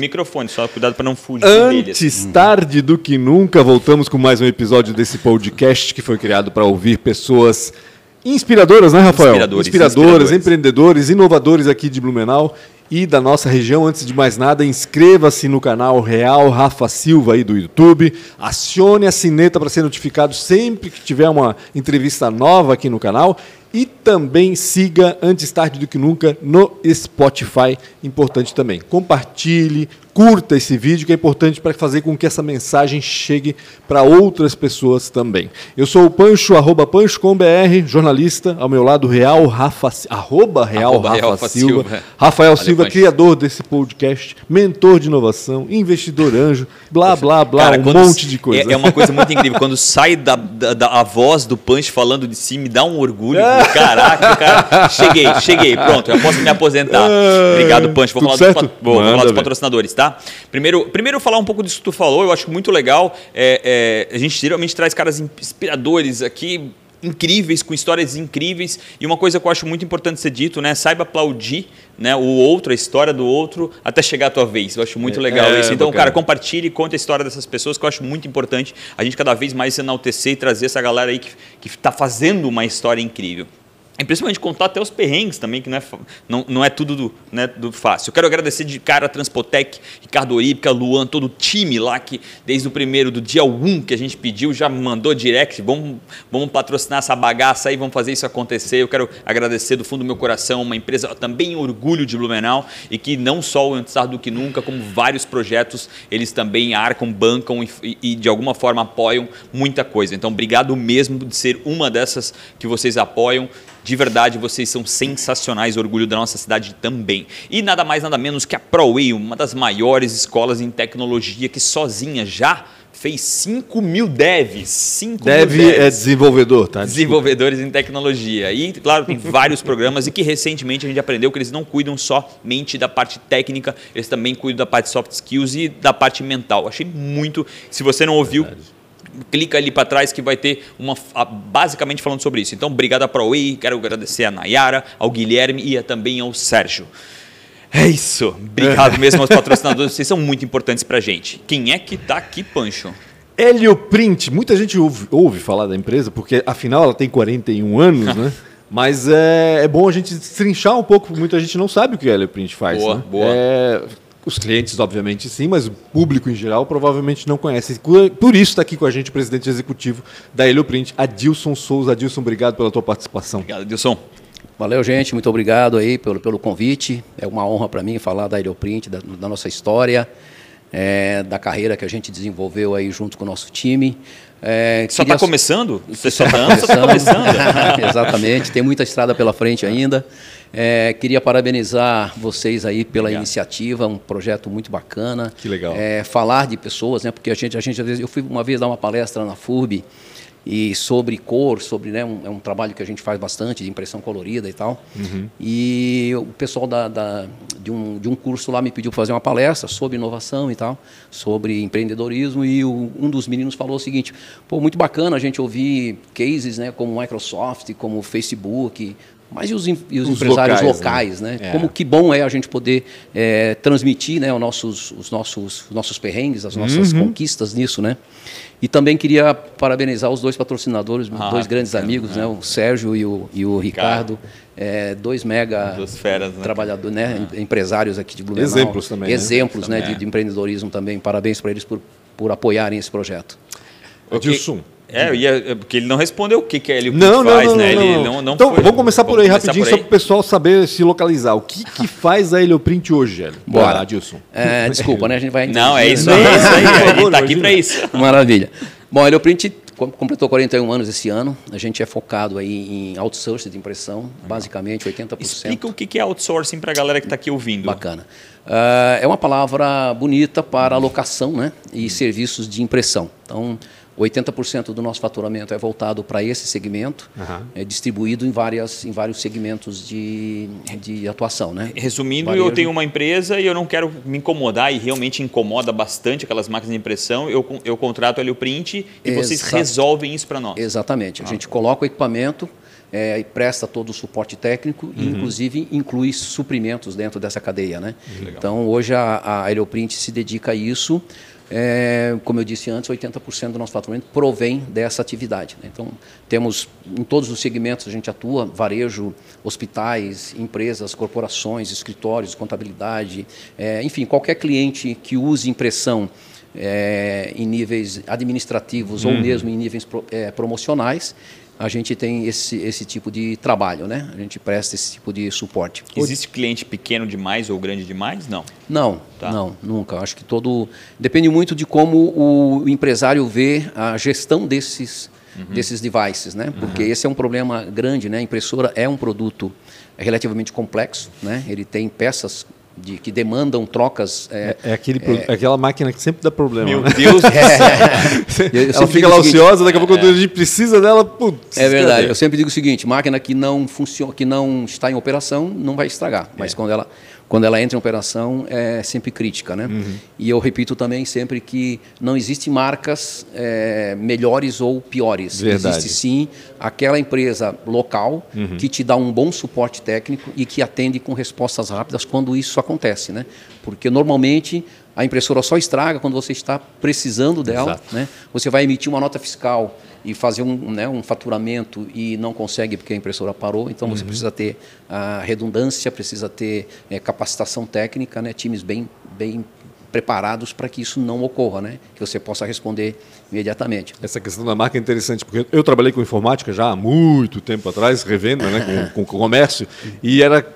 microfone, só cuidado para não fugir Antes assim. tarde do que nunca, voltamos com mais um episódio desse podcast que foi criado para ouvir pessoas inspiradoras, né, Rafael? Inspiradores, inspiradoras, inspiradores. empreendedores, inovadores aqui de Blumenau e da nossa região. Antes de mais nada, inscreva-se no canal Real Rafa Silva aí do YouTube. Acione a sineta para ser notificado sempre que tiver uma entrevista nova aqui no canal. E também siga antes tarde do que nunca no Spotify, importante também. Compartilhe, curta esse vídeo que é importante para fazer com que essa mensagem chegue para outras pessoas também. Eu sou o Pancho, arroba PanchoComBR, jornalista, ao meu lado Real Rafa, arroba Real arroba Rafa, Rafa Silva. Silva. Rafael Valeu, Silva, Pancho. criador desse podcast, mentor de inovação, investidor anjo, blá, blá, blá, Cara, um monte de coisa. É, é, uma coisa muito incrível. Quando sai da, da, da, a voz do Pancho falando de si, me dá um orgulho. É. Caraca, cara. Cheguei, cheguei. Pronto, eu posso me aposentar. Obrigado, Punch. Vou, falar dos, vou falar dos, patrocinadores, tá? Primeiro, primeiro falar um pouco disso que tu falou, eu acho muito legal. É, é, a gente geralmente traz caras inspiradores aqui, incríveis, com histórias incríveis. E uma coisa que eu acho muito importante ser dito, né? Saiba aplaudir né, o outro, a história do outro, até chegar a tua vez. Eu acho muito é, legal é, isso. Então, bacana. cara, compartilhe e conte a história dessas pessoas, que eu acho muito importante a gente cada vez mais enaltecer e trazer essa galera aí que está fazendo uma história incrível. Principalmente contar até os perrengues também, que não é, não, não é tudo do, né, do fácil. Eu quero agradecer de cara a Transpotec, Ricardo Orípica, Luan, todo o time lá que desde o primeiro, do dia 1 que a gente pediu, já mandou direct, vamos, vamos patrocinar essa bagaça aí, vamos fazer isso acontecer. Eu quero agradecer do fundo do meu coração, uma empresa também orgulho de Blumenau e que não só o Antes do que nunca, como vários projetos, eles também arcam, bancam e, e de alguma forma apoiam muita coisa. Então, obrigado mesmo de ser uma dessas que vocês apoiam. De verdade, vocês são sensacionais, orgulho da nossa cidade também. E nada mais, nada menos que a ProWay, uma das maiores escolas em tecnologia que sozinha já fez 5 mil devs. 5 Dev mil devs. é desenvolvedor, tá? Desenvolvedores em tecnologia. E, claro, tem vários programas e que recentemente a gente aprendeu que eles não cuidam somente da parte técnica, eles também cuidam da parte soft skills e da parte mental. Achei muito. Se você não ouviu. Verdade clica ali para trás que vai ter uma basicamente falando sobre isso. Então, obrigado a ProWay, quero agradecer a Nayara, ao Guilherme e também ao Sérgio. É isso. Obrigado mesmo aos patrocinadores, vocês são muito importantes para a gente. Quem é que está aqui, Pancho? Helioprint. Muita gente ouve, ouve, falar da empresa, porque afinal ela tem 41 anos, né? Mas é, é bom a gente trinchar um pouco, muita gente não sabe o que a Helioprint faz. Boa, né? boa. É, os clientes, obviamente, sim, mas o público em geral provavelmente não conhece. Por isso está aqui com a gente o presidente executivo da Helioprint, Adilson Souza. Adilson, obrigado pela tua participação. Obrigado, Adilson. Valeu, gente. Muito obrigado aí pelo, pelo convite. É uma honra para mim falar da Helioprint, da, da nossa história, é, da carreira que a gente desenvolveu aí junto com o nosso time. É, só está começando? Você só está começando. Exatamente. Tem muita estrada pela frente ainda. É, queria parabenizar vocês aí pela Obrigado. iniciativa, um projeto muito bacana. Que legal. É, falar de pessoas, né? Porque a gente, a gente, às vezes, eu fui uma vez dar uma palestra na FURB e sobre cor, sobre né, um, é um trabalho que a gente faz bastante de impressão colorida e tal. Uhum. E o pessoal da, da, de, um, de um curso lá me pediu para fazer uma palestra sobre inovação e tal, sobre empreendedorismo e o, um dos meninos falou o seguinte: pô, muito bacana a gente ouvir cases, né, como Microsoft, como Facebook, mas e os, e os, os empresários locais, locais né? né? É. Como que bom é a gente poder é, transmitir né, os, nossos, os, nossos, os nossos perrengues, as nossas uhum. conquistas nisso, né? E também queria parabenizar os dois patrocinadores, ah, dois grandes amigos, né? O Sérgio e o, e o Ricardo, é, dois mega feras, né? trabalhadores, né? Ah. empresários aqui de Blumenau. Exemplos também. Né? Exemplos, né? né? De, de, empreendedorismo também. Parabéns para eles por, por apoiarem esse projeto. Edilson, é, ia, é, porque ele não respondeu o que, que ele não, faz, não, né? Não, ele não, não então, foi, vamos começar por aí rapidinho, só para o pessoal saber se localizar. O que, que faz a Helioprint hoje, Hélio? Bora, Adilson. É, desculpa, né? A gente vai... Não, é isso aí. É isso aí. A gente está aqui para isso. Maravilha. Bom, a Helioprint completou 41 anos esse ano. A gente é focado aí em outsourcing de impressão, basicamente 80%. Explica o que é outsourcing para a galera que está aqui ouvindo. Bacana. Uh, é uma palavra bonita para alocação né, e serviços de impressão. Então, 80% do nosso faturamento é voltado para esse segmento, uhum. é distribuído em, várias, em vários segmentos de, de atuação. Né? Resumindo, Varejo. eu tenho uma empresa e eu não quero me incomodar, e realmente incomoda bastante aquelas máquinas de impressão, eu, eu contrato ali o print e Exa vocês resolvem isso para nós. Exatamente. A ah. gente coloca o equipamento, é, presta todo o suporte técnico uhum. e, inclusive, inclui suprimentos dentro dessa cadeia. Né? Então, hoje a, a Aeroprint se dedica a isso. É, como eu disse antes, 80% do nosso faturamento provém dessa atividade. Né? Então, temos em todos os segmentos a gente atua: varejo, hospitais, empresas, corporações, escritórios, contabilidade, é, enfim, qualquer cliente que use impressão é, em níveis administrativos uhum. ou mesmo em níveis pro, é, promocionais, a gente tem esse, esse tipo de trabalho, né? A gente presta esse tipo de suporte. Existe cliente pequeno demais ou grande demais? Não. Não, tá. não, nunca. Acho que todo depende muito de como o empresário vê a gestão desses uhum. desses devices, né? Porque uhum. esse é um problema grande, né? A impressora é um produto relativamente complexo, né? Ele tem peças de, que demandam trocas. É, é, é aquele, é, aquela máquina que sempre dá problema. Meu né? Deus do céu! ela fica lá ociosa, daqui a pouco quando a gente precisa dela. Putz, é verdade. Eu sempre digo o seguinte: máquina que não funciona, que não está em operação, não vai estragar. Mas é. quando ela quando ela entra em operação, é sempre crítica. Né? Uhum. E eu repito também sempre que não existe marcas é, melhores ou piores. Verdade. Existe sim aquela empresa local uhum. que te dá um bom suporte técnico e que atende com respostas rápidas quando isso acontece. Né? Porque normalmente a impressora só estraga quando você está precisando dela. Né? Você vai emitir uma nota fiscal e fazer um, né, um faturamento e não consegue porque a impressora parou. Então você uhum. precisa ter a redundância, precisa ter é, capacitação técnica, né, times bem, bem preparados para que isso não ocorra, né? que você possa responder imediatamente. Essa questão da marca é interessante, porque eu trabalhei com informática já há muito tempo atrás, revenda, né, com, com comércio, e era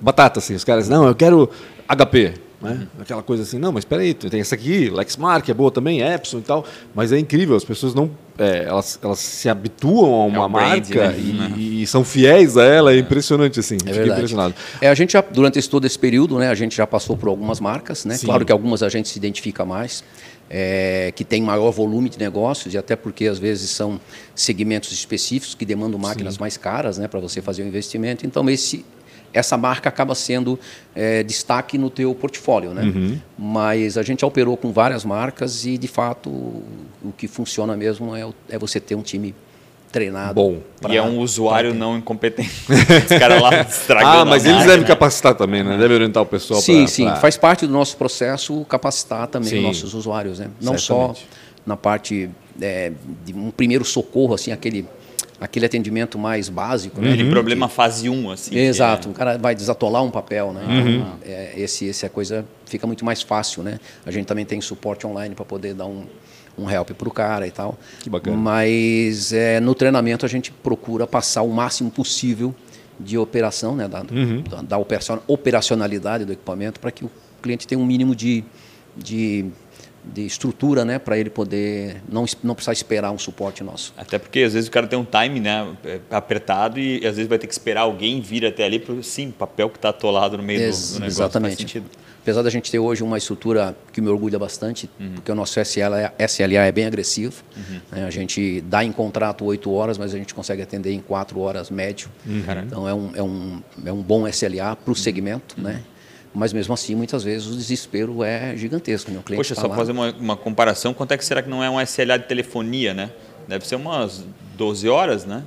batata, assim, os caras, não, eu quero HP, né? Aquela coisa assim, não, mas espera aí, tem essa aqui, Lexmark é boa também, Epson e tal, mas é incrível, as pessoas não, é, elas, elas se habituam a uma é marca brand, né? e, e, são fiéis a ela, é impressionante assim, é fiquei impressionado. É, a gente já, durante esse, todo esse período, né, a gente já passou por algumas marcas, né? claro que algumas a gente se identifica mais, é, que tem maior volume de negócios e até porque às vezes são segmentos específicos que demandam máquinas Sim. mais caras né, para você fazer o investimento. Então esse essa marca acaba sendo é, destaque no teu portfólio, né? Uhum. Mas a gente operou com várias marcas e, de fato, o que funciona mesmo é, é você ter um time treinado. Bom. Pra, e é um usuário não incompetente. Os caras lá estragando Ah, mas eles marca, devem né? capacitar também, né? Devem orientar o pessoal Sim, pra, sim. Pra... Faz parte do nosso processo capacitar também sim. os nossos usuários, né? Não Certamente. só na parte é, de um primeiro socorro, assim, aquele aquele atendimento mais básico. Né? Aquele problema fase 1, assim. Exato, é... o cara vai desatolar um papel, né? Uhum. É, esse, esse a coisa fica muito mais fácil, né? A gente também tem suporte online para poder dar um, um help para o cara e tal. Que bacana. Mas é, no treinamento a gente procura passar o máximo possível de operação, né? Da, uhum. da, da operacionalidade do equipamento para que o cliente tenha um mínimo de, de de estrutura, né, para ele poder não, não precisar esperar um suporte nosso. Até porque às vezes o cara tem um time, né, é, apertado e às vezes vai ter que esperar alguém vir até ali para sim, papel que está atolado no meio Ex do, do, negócio. Exatamente. Apesar da gente ter hoje uma estrutura que me orgulha bastante, uhum. porque o nosso SLA, SLA é bem agressivo. Uhum. Né, a gente dá em contrato oito horas, mas a gente consegue atender em quatro horas médio. Uhum. Então é um, é, um, é um bom SLA para o segmento, né? Mas mesmo assim, muitas vezes o desespero é gigantesco. Meu cliente Poxa, tá só lá... fazer uma, uma, comparação, quanto é que será que não é um SLA de telefonia, né? Deve ser umas 12 horas, né?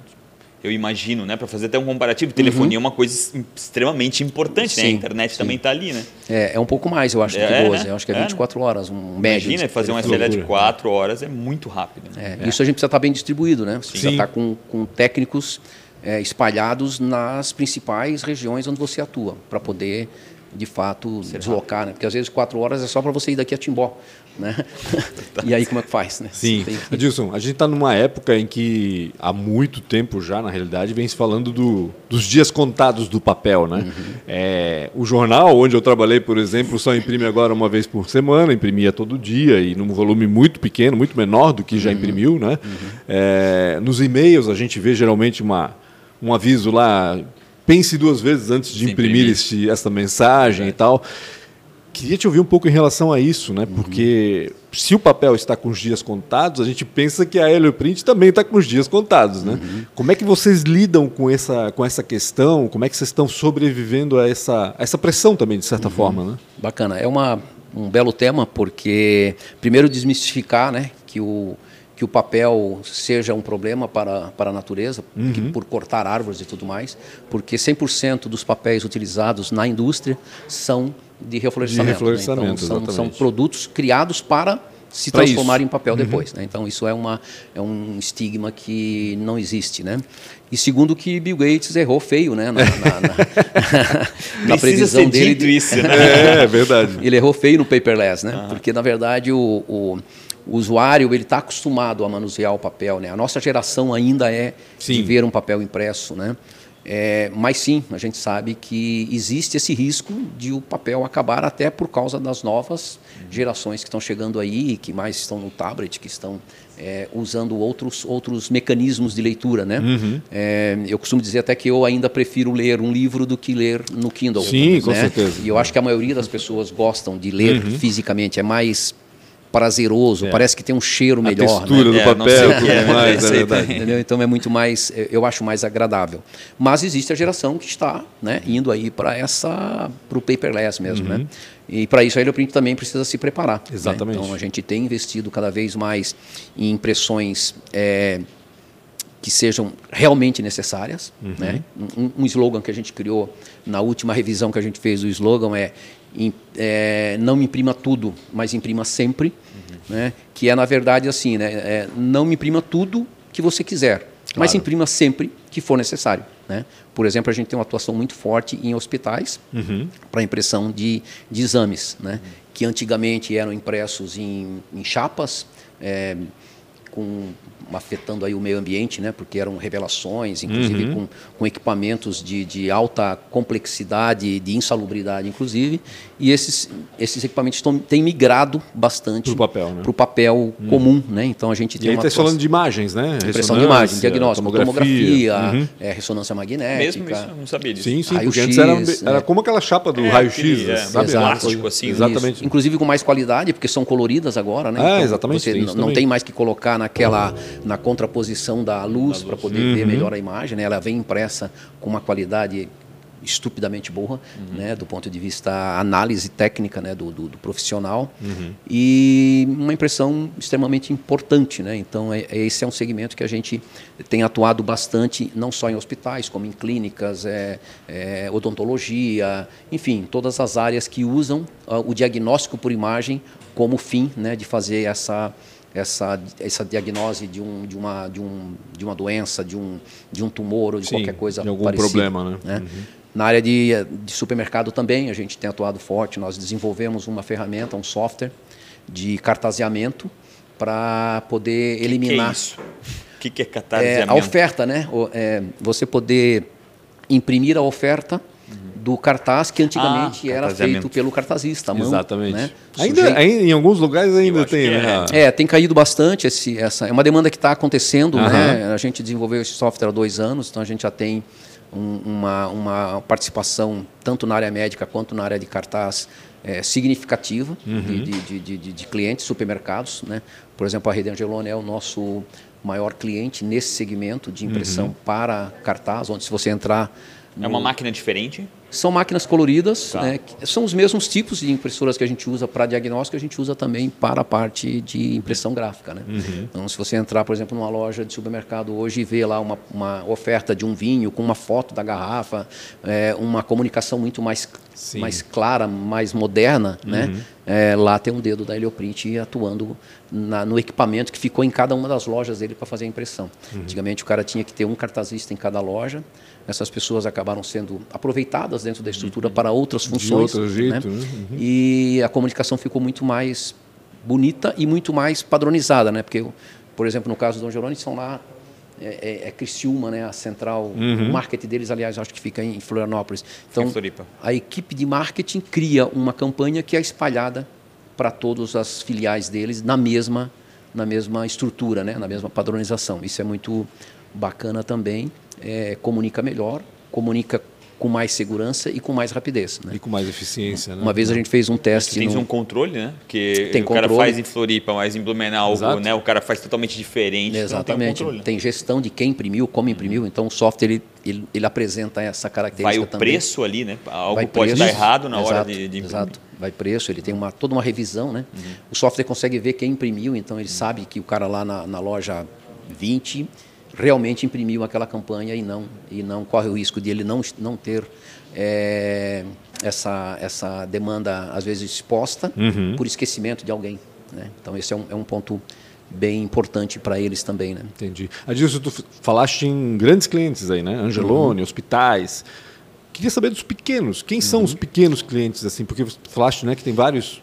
Eu imagino, né? Para fazer até um comparativo, telefonia uhum. é uma coisa extremamente importante, sim, né? A internet sim. também está ali, né? É, é um pouco mais, eu acho, é, que 12. Né? Eu acho que é 24 é, né? horas, um médio. Imagina, fazer um SLA de 4 horas é muito rápido. Né? É, isso a gente precisa estar tá bem distribuído, né? Você precisa estar tá com, com técnicos é, espalhados nas principais regiões onde você atua, para poder de fato Ser deslocar, né? Porque às vezes quatro horas é só para você ir daqui a Timbó, né? e aí como é que faz, né? Sim, que... Adilson, a gente está numa época em que há muito tempo já, na realidade, vem se falando do, dos dias contados do papel, né? Uhum. É, o jornal onde eu trabalhei, por exemplo, só imprime agora uma vez por semana, imprimia todo dia e num volume muito pequeno, muito menor do que já uhum. imprimiu, né? Uhum. É, nos e-mails a gente vê geralmente uma um aviso lá pense duas vezes antes de imprimir, imprimir. essa mensagem é. e tal. Queria te ouvir um pouco em relação a isso, né? Uhum. Porque se o papel está com os dias contados, a gente pensa que a Helioprint também está com os dias contados, né? Uhum. Como é que vocês lidam com essa, com essa questão? Como é que vocês estão sobrevivendo a essa, a essa pressão também, de certa uhum. forma, né? Bacana. É uma, um belo tema, porque primeiro desmistificar, né? Que o que o papel seja um problema para, para a natureza, uhum. que, por cortar árvores e tudo mais, porque 100% dos papéis utilizados na indústria são de reflorestamento. De reflorestamento né? então, são, são, produtos criados para se pra transformar isso. em papel uhum. depois. Né? Então, isso é, uma, é um estigma que não existe. Né? E segundo que Bill Gates errou feio né? na, na, na, na previsão dele. De... Isso, né? é, é, verdade. Ele errou feio no paperless, né? Uhum. porque, na verdade, o, o o usuário ele está acostumado a manusear o papel, né? A nossa geração ainda é sim. de ver um papel impresso, né? É, mas sim, a gente sabe que existe esse risco de o papel acabar até por causa das novas gerações que estão chegando aí, que mais estão no tablet, que estão é, usando outros, outros mecanismos de leitura, né? Uhum. É, eu costumo dizer até que eu ainda prefiro ler um livro do que ler no Kindle. Sim, né? com certeza. E eu acho que a maioria das pessoas gostam de ler uhum. fisicamente, é mais prazeroso, é. parece que tem um cheiro melhor. A textura né? do é, papel, tudo é, mais, é verdade. Entendeu? Então é muito mais, eu acho mais agradável. Mas existe a geração que está né, indo aí para essa, para o paperless mesmo, uhum. né? E para isso a Helioprint também precisa se preparar. Né? Exatamente. Né? Então a gente tem investido cada vez mais em impressões é, que sejam realmente necessárias. Uhum. Né? Um, um, slogan que a gente criou na última revisão que a gente fez do slogan é é, não imprima tudo, mas imprima sempre. Né? que é na verdade assim, né? É, não me imprima tudo que você quiser, claro. mas imprima sempre que for necessário. Né? Por exemplo, a gente tem uma atuação muito forte em hospitais uhum. para impressão de, de exames, né? Uhum. que antigamente eram impressos em, em chapas, é, com afetando aí o meio ambiente, né? porque eram revelações, inclusive uhum. com, com equipamentos de, de alta complexidade, de insalubridade, inclusive, e esses, esses equipamentos tão, têm migrado bastante para o papel, né? papel uhum. comum. Né? Então a gente tem e aí está falando de imagens, né? Impressão de imagem, diagnóstico, tomografia, tomografia uhum. é, ressonância magnética. Mesmo isso, não sabia disso. Sim, sim, porque antes era, era, como aquela chapa do é, raio-x, é, sabe? Plástico assim. Exatamente. Isso. Inclusive com mais qualidade, porque são coloridas agora, né? É, então, exatamente. Você não, não tem mais que colocar naquela na contraposição da luz para poder uhum. ver melhor a imagem. Né? Ela vem impressa com uma qualidade estupidamente boa, uhum. né, do ponto de vista análise técnica né, do, do, do profissional uhum. e uma impressão extremamente importante. Né? Então, é, é, esse é um segmento que a gente tem atuado bastante, não só em hospitais, como em clínicas, é, é odontologia, enfim, todas as áreas que usam uh, o diagnóstico por imagem como fim né, de fazer essa essa, essa diagnose de, um, de, uma, de, um, de uma doença, de um, de um tumor ou de Sim, qualquer coisa de algum parecida, problema, né? né? Uhum. Na área de, de supermercado também, a gente tem atuado forte. Nós desenvolvemos uma ferramenta, um software de cartaseamento para poder eliminar. Que que é isso? O que, que é cartaseamento? É, a oferta, né? É, você poder imprimir a oferta do cartaz que antigamente ah, era feito pelo cartazista, mão, Exatamente. Né? Ainda, ainda, em alguns lugares ainda tem, né? É. é, tem caído bastante esse, essa. É uma demanda que está acontecendo, né? A gente desenvolveu esse software há dois anos, então a gente já tem um, uma, uma participação tanto na área médica quanto na área de cartaz é, significativa uhum. de, de, de, de, de, clientes, supermercados, né? Por exemplo, a Rede Angelone é o nosso maior cliente nesse segmento de impressão uhum. para cartaz, onde se você entrar. É uma máquina diferente? São máquinas coloridas, tá. né, são os mesmos tipos de impressoras que a gente usa para diagnóstico, a gente usa também para a parte de impressão gráfica. Né? Uhum. Então, se você entrar, por exemplo, numa loja de supermercado hoje e ver lá uma, uma oferta de um vinho com uma foto da garrafa, é, uma comunicação muito mais, mais clara, mais moderna, uhum. né? É, lá tem um dedo da Helioprint atuando na, no equipamento que ficou em cada uma das lojas dele para fazer a impressão. Uhum. Antigamente o cara tinha que ter um cartazista em cada loja, essas pessoas acabaram sendo aproveitadas dentro da estrutura para outras funções. De outro jeito, né? né? Uhum. E a comunicação ficou muito mais bonita e muito mais padronizada, né? Porque, por exemplo, no caso do Dom Geroni, são lá é, é, é Criciúma, né, a central, uhum. o marketing deles, aliás, acho que fica em Florianópolis. Então, a equipe de marketing cria uma campanha que é espalhada para todas as filiais deles na mesma na mesma estrutura, né, na mesma padronização. Isso é muito bacana também é, comunica melhor, comunica com mais segurança e com mais rapidez. Né? E com mais eficiência. Né? Uma vez a gente fez um teste. Tem no... um controle, né? Que tem o controle. cara faz em Floripa, mas em Blumenau, né? o cara faz totalmente diferente. Exatamente. Tem, um tem, gestão de quem imprimiu, como imprimiu. Então o software ele, ele, ele apresenta essa característica Vai o também. preço ali, né? Algo Vai pode preço, dar errado na exato, hora de, de Exato. vai preço, ele tem uma, toda uma revisão, né? Uhum. O software consegue ver quem imprimiu, então ele sabe que o cara lá na, na loja 20 realmente imprimiu aquela campanha e não e não corre o risco de ele não não ter é, essa essa demanda às vezes exposta uhum. por esquecimento de alguém. Né? Então esse é um, é um ponto bem importante para eles também, né? Entendi. Adilson, tu falaste em grandes clientes aí, né? Angelone, uhum. hospitais. Queria saber dos pequenos. Quem uhum. são os pequenos clientes assim? Porque você falaste, né, que tem vários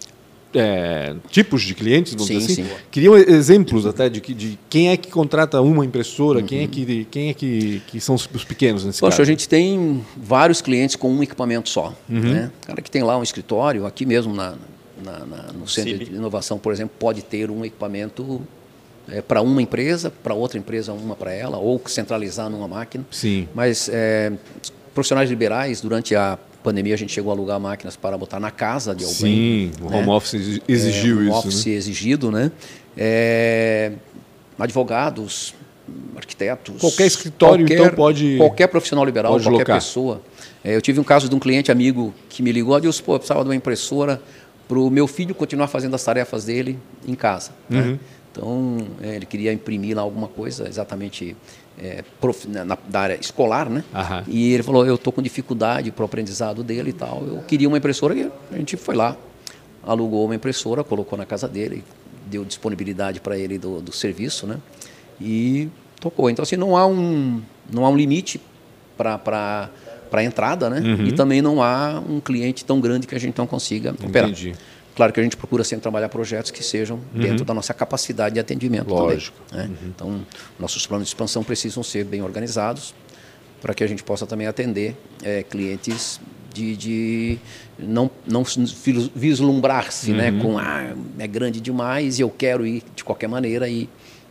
é, tipos de clientes, vamos sim, dizer assim. Sim. Queriam exemplos até de, de quem é que contrata uma impressora, uhum. quem é que quem é que, que são os, os pequenos nesse Poxa, caso. a gente tem vários clientes com um equipamento só. Uhum. Né? O cara que tem lá um escritório, aqui mesmo na, na, na no centro Sim. de inovação, por exemplo, pode ter um equipamento é, para uma empresa, para outra empresa uma para ela, ou centralizar numa máquina. Sim. Mas é, profissionais liberais, durante a pandemia, a gente chegou a alugar máquinas para botar na casa de alguém. Sim, o né? home office exigiu é, home isso. office né? exigido, né? É, advogados, arquitetos. Qualquer escritório, qualquer, então, pode. Qualquer profissional liberal, qualquer locar. pessoa. É, eu tive um caso de um cliente amigo que me ligou, disse, pô, eu precisava de uma impressora para o meu filho continuar fazendo as tarefas dele em casa. Né? Uhum. Né? Então, é, ele queria imprimir lá alguma coisa exatamente é, prof, na, da área escolar, né? E ele falou, eu estou com dificuldade para o aprendizado dele e tal. Eu queria uma impressora e a gente foi lá, alugou uma impressora, colocou na casa dele, deu disponibilidade para ele do, do serviço, né? E tocou. Então, assim, não há um, não há um limite para para a entrada, né? Uhum. E também não há um cliente tão grande que a gente não consiga operar. Claro que a gente procura sempre trabalhar projetos que sejam uhum. dentro da nossa capacidade de atendimento Lógico. também. Né? Uhum. Então, nossos planos de expansão precisam ser bem organizados para que a gente possa também atender é, clientes de, de, não, não vislumbrar-se né? uhum. né? com ah, é grande demais e eu quero ir de qualquer maneira e,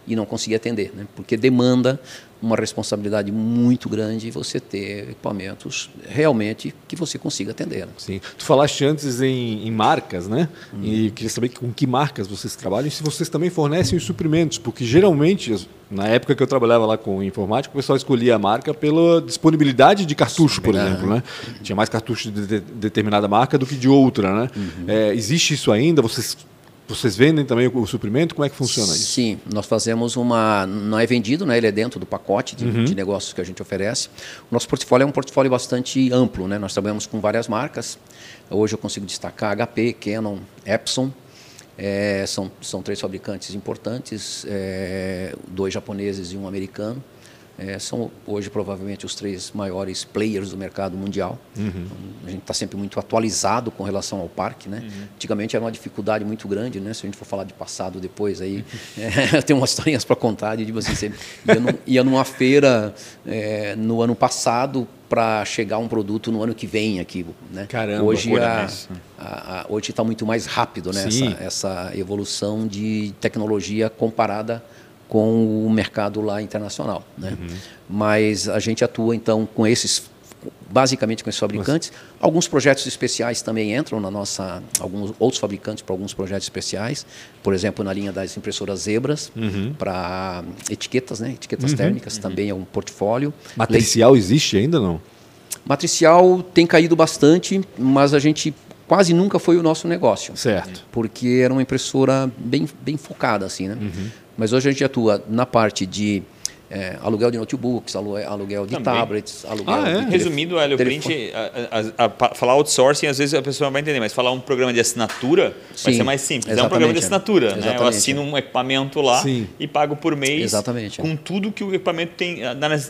e não conseguir atender. Né? Porque demanda uma responsabilidade muito grande você ter equipamentos realmente que você consiga atender. Né? Sim. Tu falaste antes em, em marcas, né? Hum. E queria saber com que marcas vocês trabalham e se vocês também fornecem os suprimentos, porque geralmente, na época que eu trabalhava lá com informática, o pessoal escolhia a marca pela disponibilidade de cartucho, por exemplo, né? Tinha mais cartucho de, de determinada marca do que de outra, né? Uhum. É, existe isso ainda? Vocês vocês vendem também o, suprimento? Como é que funciona isso? Sim, nós fazemos uma. Não é vendido, né? ele é dentro do pacote de, uhum. de, negócios que a gente oferece. O nosso portfólio é um portfólio bastante amplo. Né? Nós trabalhamos com várias marcas. Hoje eu consigo destacar HP, Canon, Epson. É, são, são três fabricantes importantes, é, dois japoneses e um americano. É, são hoje provavelmente os três maiores players do mercado mundial. Uhum. Então, a gente está sempre muito atualizado com relação ao parque. Né? Uhum. Antigamente era uma dificuldade muito grande, né? se a gente for falar de passado depois, aí é, eu tenho umas historinhas para contar de tipo assim, você ia, num, ia numa feira é, no ano passado para chegar um produto no ano que vem aqui. Né? Caramba, hoje a, a, a, hoje está muito mais rápido né? essa, essa evolução de tecnologia comparada com o mercado lá internacional. Né? Uhum. Mas a gente atua então com esses, basicamente com esses fabricantes. Nossa. Alguns projetos especiais também entram na nossa, alguns outros fabricantes para alguns projetos especiais. Por exemplo, na linha das impressoras Zebras uhum. para etiquetas, né? Etiquetas uhum. térmicas uhum. também é um portfólio. Matricial existe ainda não? Matricial tem caído bastante, mas a gente quase nunca foi o nosso negócio. Certo. Porque era uma impressora bem, bem focada assim, né? Uhum. Mas hoje a gente atua na parte de é, aluguel de notebooks, aluguel de Também. tablets, aluguel ah, é? de Resumindo, Helio Print, a, a, a, falar outsourcing, às vezes a pessoa vai entender, mas falar um programa de assinatura Sim, vai ser mais simples. É um programa de assinatura. Né? Eu assino um equipamento lá Sim. e pago por mês exatamente, com tudo que o equipamento tem,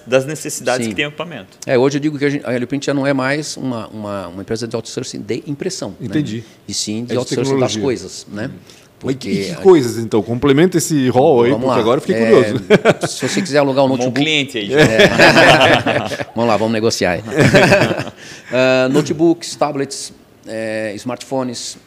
das necessidades Sim. que tem o equipamento. É, hoje eu digo que a, gente, a Helio Print já não é mais uma, uma, uma empresa de outsourcing de impressão. Né? Entendi. Né? E sim de, é outsourcing das coisas. Né? Hum. Porque... E que coisas, então? Complementa esse rol aí, vamos porque lá. agora eu fiquei é, curioso. Se você quiser alugar um notebook... Um cliente aí. É. vamos lá, vamos negociar. uh, notebooks, tablets, é, smartphones,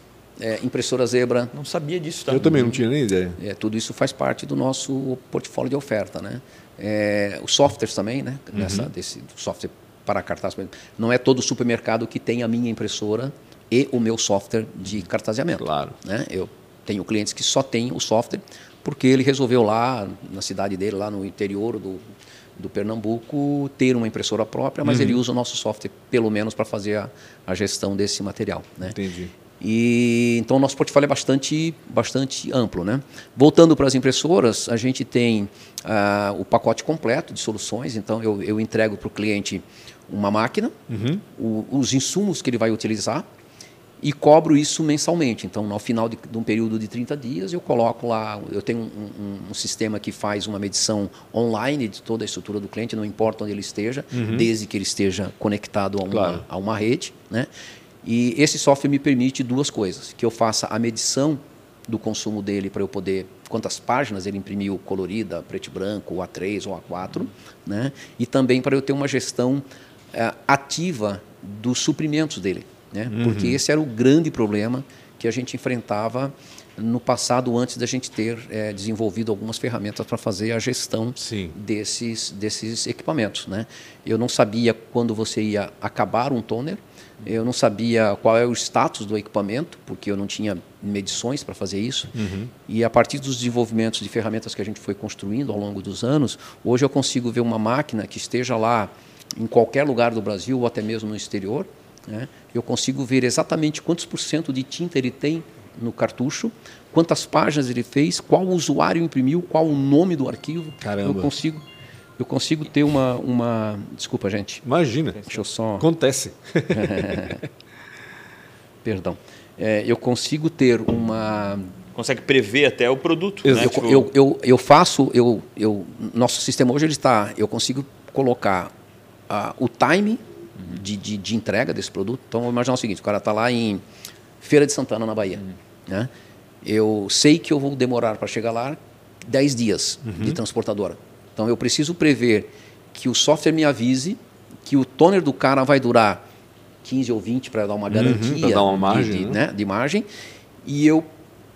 é, impressora Zebra. Não sabia disso. Tá? Eu também não tinha nem ideia. É, tudo isso faz parte do nosso portfólio de oferta. Né? É, os softwares também, né? Uhum. Nessa, desse software para cartaz. Não é todo supermercado que tem a minha impressora e o meu software de cartazeamento. Claro. Né? Eu tenho clientes que só têm o software porque ele resolveu lá, na cidade dele, lá no interior do, do Pernambuco, ter uma impressora própria, mas uhum. ele usa o nosso software, pelo menos, para fazer a, a, gestão desse material. Né? Entendi. E então nosso portfólio é bastante, bastante amplo, né? Voltando para as impressoras, a gente tem ah, o pacote completo de soluções. Então eu, eu entrego para o cliente uma máquina, uhum. o, os insumos que ele vai utilizar e cobro isso mensalmente. Então, no final de, de, um período de 30 dias, eu coloco lá, eu tenho um, um, um, sistema que faz uma medição online de toda a estrutura do cliente, não importa onde ele esteja, uhum. desde que ele esteja conectado a uma, claro. a uma rede. Né? E esse software me permite duas coisas: que eu faça a medição do consumo dele para eu poder quantas páginas ele imprimiu colorida, preto e branco, A3 ou A4, né? E também para eu ter uma gestão é, ativa dos suprimentos dele. Né? Uhum. Porque esse era o grande problema que a gente enfrentava no passado antes da gente ter é, desenvolvido algumas ferramentas para fazer a gestão desses, desses equipamentos. Né? Eu não sabia quando você ia acabar um toner, eu não sabia qual é o status do equipamento, porque eu não tinha medições para fazer isso. Uhum. E a partir dos desenvolvimentos de ferramentas que a gente foi construindo ao longo dos anos, hoje eu consigo ver uma máquina que esteja lá em qualquer lugar do Brasil ou até mesmo no exterior, né? eu consigo ver exatamente quantos por cento de tinta ele tem no cartucho, quantas páginas ele fez, qual usuário imprimiu, qual o nome do arquivo. Caramba. Eu consigo, eu consigo ter uma, uma... Desculpa, gente. Imagina. Deixa eu só... Acontece. Perdão. É, eu consigo ter uma... Consegue prever até o produto. Né? Eu, tipo... eu, eu, eu, faço... Eu, eu, nosso sistema hoje ele está... Eu consigo colocar uh, o time de, de, de, entrega desse produto. Então, vamos imaginar o seguinte: o cara está lá em Feira de Santana, na Bahia. Uhum. Né? Eu sei que eu vou demorar para chegar lá 10 dias uhum. de transportadora. Então, eu preciso prever que o software me avise que o toner do cara vai durar 15 ou 20 para dar uma uhum, garantia uhum, dar uma margem, de, de, né? de margem. E eu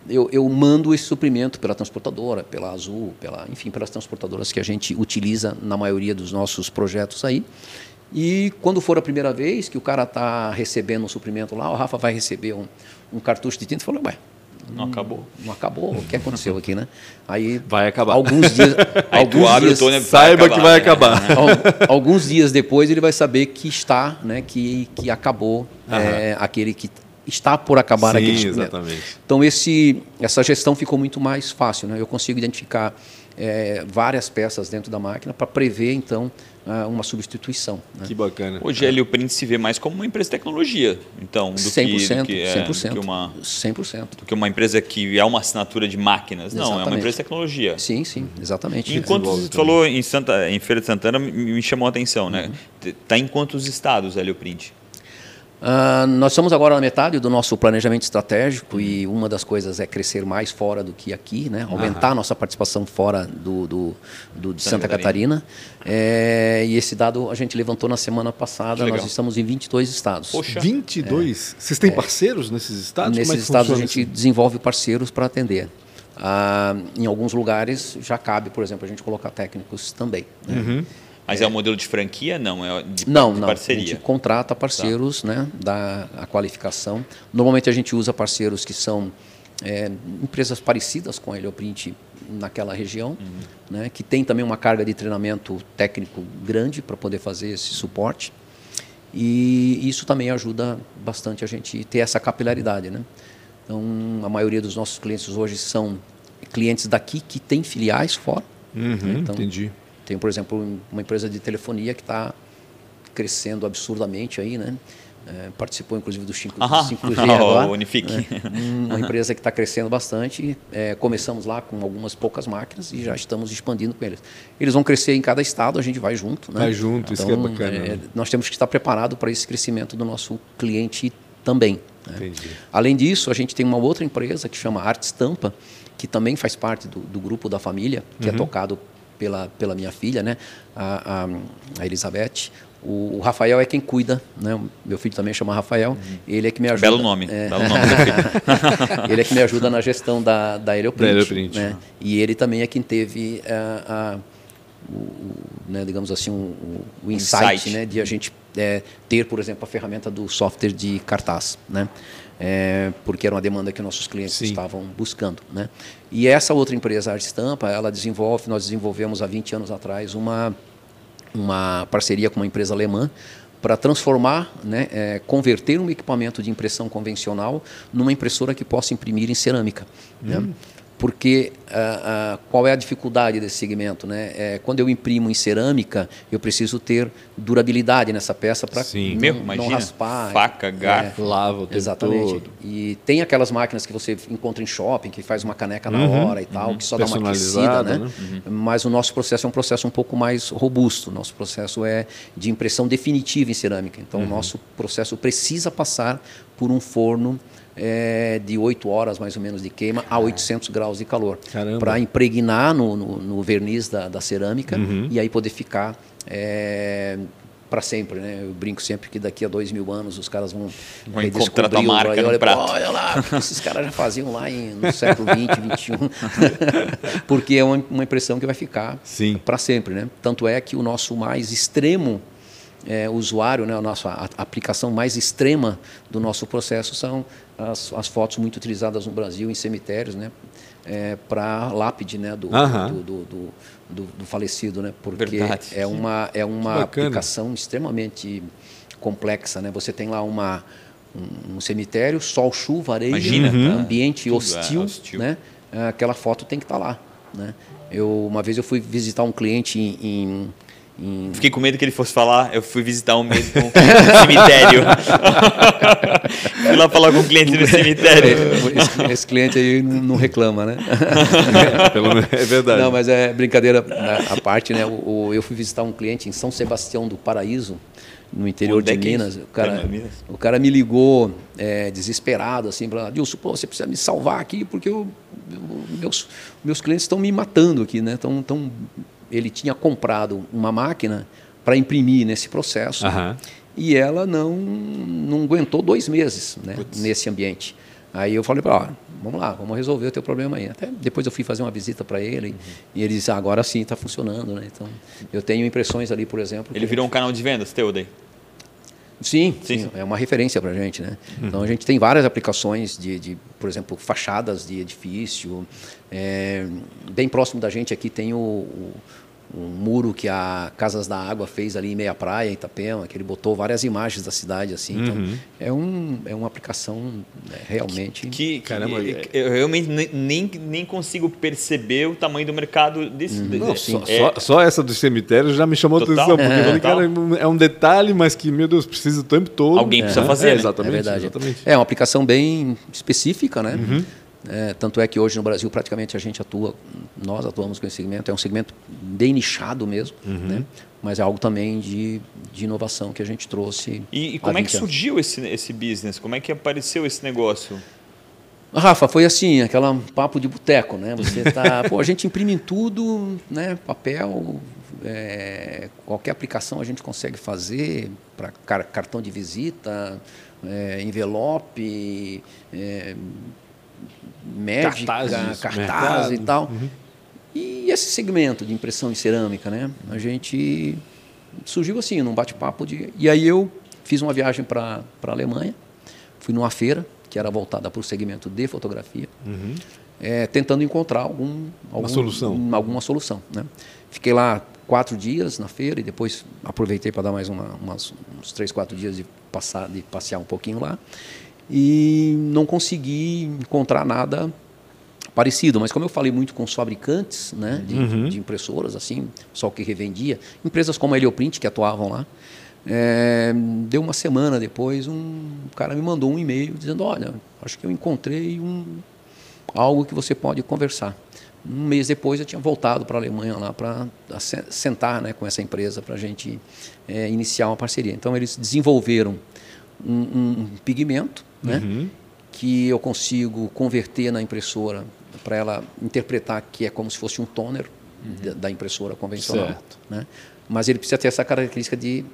eu, eu, mando esse suprimento pela transportadora, pela Azul, pela, enfim, pelas transportadoras que a gente utiliza na maioria dos nossos projetos aí. E quando for a primeira vez que o cara está recebendo um suprimento lá, o Rafa vai receber um, um cartucho de tinta e falou, ué, não acabou. Não acabou. O que aconteceu aqui, né? Aí vai acabar. Alguns dias, Aí alguns abre dias, o Tony, saiba acabar, que vai né? acabar. alguns dias depois ele vai saber que está, né? Que que acabou é, aquele que está por acabar Sim, aquele exatamente. Então esse essa gestão ficou muito mais fácil, né? Eu consigo identificar é, várias peças dentro da máquina para prever então uma substituição. Né? Que bacana. Hoje a Helio Print se vê mais como uma empresa de tecnologia, então, do 100%, que, do que, é, 100%, do que uma 100%. Do que uma empresa que é uma assinatura de máquinas. Exatamente. Não, é uma empresa de tecnologia. Sim, sim, exatamente. Enquanto você falou em Santa, em Feira de Santana, me chamou a atenção, né? Uhum. Tá em quantos estados a Helio Print? Uh, nós estamos agora na metade do nosso planejamento estratégico e uma das coisas é crescer mais fora do que aqui, né? aumentar a nossa participação fora do, do, do de Santa, Santa Catarina. Catarina. É, e esse dado a gente levantou na semana passada, nós estamos em 22 estados. Poxa. 22? É, Vocês têm é, parceiros nesses estados? Nesses é estados a gente desenvolve parceiros para atender. Uh, em alguns lugares já cabe, por exemplo, a gente colocar técnicos também. Né? Uhum. Mas é, é um modelo de franquia? Não, é de, não, de não. parceria? A gente contrata parceiros, tá. né, da a qualificação. Normalmente a gente usa parceiros que são é, empresas parecidas com a Helioprint naquela região, uhum. né, que tem também uma carga de treinamento técnico grande para poder fazer esse suporte. E isso também ajuda bastante a gente ter essa capilaridade. Né? Então, a maioria dos nossos clientes hoje são clientes daqui que têm filiais fora. Uhum, né? então, entendi. Tem, por exemplo, uma empresa de telefonia que está crescendo absurdamente aí, né? É, participou inclusive do 5, ah, 5G agora. Unifique. Né? Uma empresa que está crescendo bastante. É, começamos lá com algumas poucas máquinas e já estamos expandindo com eles. Eles vão crescer em cada estado, a gente vai junto. Né? Vai junto, então, isso que é então, bacana. É, nós temos que estar preparados para esse crescimento do nosso cliente também. Né? Além disso, a gente tem uma outra empresa que chama Arte Estampa, que também faz parte do, do grupo da família, que é uhum. é tocado pela, pela minha filha, né? a, a, a Elizabeth. O, o, Rafael é quem cuida, né? Meu filho também chama Rafael. Uhum. Ele é que me ajuda. Belo nome. É... Belo nome ele é que me ajuda na gestão da, da Helioprint. Da Helioprint. Né? E ele também é quem teve a, a o, né, digamos assim, o, o insight, insight, né, de a gente é, ter, por exemplo, a ferramenta do software de cartaz, né? É, porque era uma demanda que nossos clientes Sim. estavam buscando. Né? E essa outra empresa, a Estampa, ela desenvolve, nós desenvolvemos há 20 anos atrás uma, uma parceria com uma empresa alemã para transformar, né, é, converter um equipamento de impressão convencional numa impressora que possa imprimir em cerâmica. Né? Hum. Né? porque uh, uh, qual é a dificuldade desse segmento? Né? É, quando eu imprimo em cerâmica, eu preciso ter durabilidade nessa peça para não, não, raspar. Faca, garfo, é, lava o tempo Exatamente. Todo. E tem aquelas máquinas que você encontra em shopping, que faz uma caneca uhum, na hora e tal, uhum. que só dá uma aquecida. Né? né? Uhum. Mas o nosso processo é um processo um pouco mais robusto. Nosso processo é de impressão definitiva em cerâmica. Então, o uhum. nosso processo precisa passar por um forno é, de 8 horas mais ou menos de queima a 800 graus de calor. Para impregnar no, no, no, verniz da, da cerâmica uhum. e aí poder ficar é, para sempre, né? Eu brinco sempre que daqui a dois mil anos os caras vão, vão encontrar tua marca olha, no prato. Olha lá, esses caras já faziam lá em, no século XX, XXI. Porque é uma, uma impressão que vai ficar para sempre, né? Tanto é que o nosso mais extremo é, usuário, né, a nossa a aplicação mais extrema do nosso processo são as, as fotos muito utilizadas no Brasil em cemitérios, né, é, para lápide, né, do, do, do, do, do, falecido, né, porque Verdade. é uma é uma aplicação extremamente complexa, né. Você tem lá uma um, um cemitério, sol, chuva, areia, Imagina, uhum. ambiente hostil, é hostil, né. Aquela foto tem que estar tá lá, né. Eu uma vez eu fui visitar um cliente em, em Hum. Fiquei com medo que ele fosse falar, eu fui visitar um, um cemitério. fui lá falar com um cliente no cemitério. Esse, esse cliente aí não reclama, né? é verdade. Não, mas é brincadeira à parte, né? O, o, eu fui visitar um cliente em São Sebastião do Paraíso, no interior de é Minas. O cara, o cara me ligou é, desesperado, assim, para Dilson, pô, você precisa me salvar aqui, porque eu, eu, meus, meus clientes estão me matando aqui, né? Estão tão ele tinha comprado uma máquina para imprimir nesse processo uhum. e ela não, não aguentou dois meses né, nesse ambiente. Aí eu falei para ele, vamos lá, vamos resolver o teu problema aí. Até depois eu fui fazer uma visita para ele uhum. e ele disse, ah, agora sim está funcionando. Né? Então, eu tenho impressões ali, por exemplo. Ele virou um canal de vendas teu daí? Sim, sim, sim, é uma referência para a gente. Né? Uhum. Então a gente tem várias aplicações de, de por exemplo, fachadas de edifício. É, bem próximo da gente aqui tem o, o um muro que a Casas da Água fez ali em Meia Praia, em Itapema, que ele botou várias imagens da cidade assim. Então, uhum. é, um, é uma aplicação né, realmente. Que, que caramba, que, eu realmente nem, nem consigo perceber o tamanho do mercado desse. Uhum. Não, só, é... só, só, essa do cemitério já me chamou a atenção, porque é, falei, cara, é um detalhe, mas que, meu Deus, precisa o tempo todo. Alguém precisa fazer. É, né? exatamente, é verdade. Exatamente. É uma aplicação bem específica, né? Uhum. É, tanto é que hoje no Brasil praticamente a gente atua, nós atuamos com esse segmento, é um segmento bem nichado mesmo, uhum. né? mas é algo também de, de inovação que a gente trouxe. E, e como é que anos. surgiu esse, esse business? Como é que apareceu esse negócio? Rafa, foi assim, aquela papo de boteco, né? Você tá, pô, a gente imprime em tudo, né? Papel, é, qualquer aplicação a gente consegue fazer para cartão de visita, é, envelope, é, médica, cartazes, cartaz e tal. Uhum. E esse segmento de impressão em cerâmica, né? A gente surgiu assim, num bate-papo de. E aí eu fiz uma viagem para a Alemanha, fui numa feira que era voltada para o segmento de fotografia, uhum. é, tentando encontrar algum, algum, solução. alguma solução. Né? Fiquei lá quatro dias na feira e depois aproveitei para dar mais uma, umas, uns três, quatro dias de, passar, de passear um pouquinho lá e não consegui encontrar nada parecido. Mas como eu falei muito com os fabricantes né, de, uhum. de impressoras, assim, só que revendia, empresas como a Helioprint que atuavam lá, é, deu uma semana depois, um cara me mandou um e-mail dizendo, olha, acho que eu encontrei um, algo que você pode conversar. Um mês depois eu tinha voltado para a Alemanha lá para sentar né, com essa empresa para a gente é, iniciar uma parceria. Então eles desenvolveram um, um pigmento né? Uhum. que eu consigo converter na impressora para ela interpretar que é como se fosse um toner uhum. da impressora convencional. Certo. Né? Mas ele precisa ter essa característica de,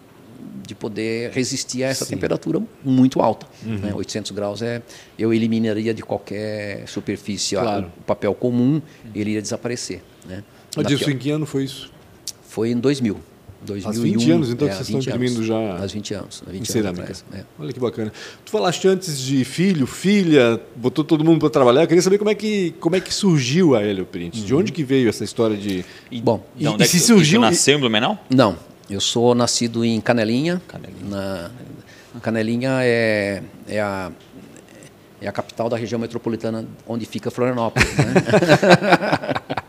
de poder resistir a essa Sim. temperatura muito alta. Uhum. Né? 800 graus é eu eliminaria de qualquer superfície claro. o papel comum, ele ia desaparecer. Né? Disso, em que ano foi isso? Foi em 2000. 2001, Há 20 anos, então, é, que vocês estão imprimindo anos, já. Há 20 anos. Há 20 em cerâmica. Anos é. Olha que bacana. Tu falaste antes de filho, filha, botou todo mundo para trabalhar. Eu queria saber como é que, como é que surgiu a Helioprint. Uhum. De onde que veio essa história de. E, Bom, e, e, e se surgiu. nasceu em Blumenau? Não. Eu sou nascido em Canelinha. Canelinha. Na, Canelinha é, é a é a capital da região metropolitana onde fica Florianópolis. Né?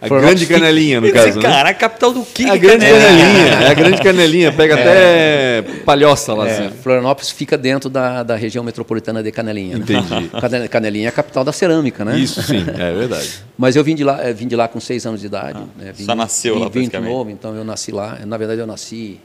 a grande canelinha, no caso. Né? Cara, né? a capital do que? A grande canelinha. É a grande canelinha, pega é, até palhoça lá. É, assim. Florianópolis fica dentro da, da região metropolitana de Canelinha. Né? Entendi. Né? Canelinha é a capital da cerâmica, né? Isso sim, é verdade. Mas eu vim de lá, vim de lá com seis anos de idade. Ah, né? Só nasceu vim, lá, vim novo, então eu nasci lá. Na verdade, eu nasci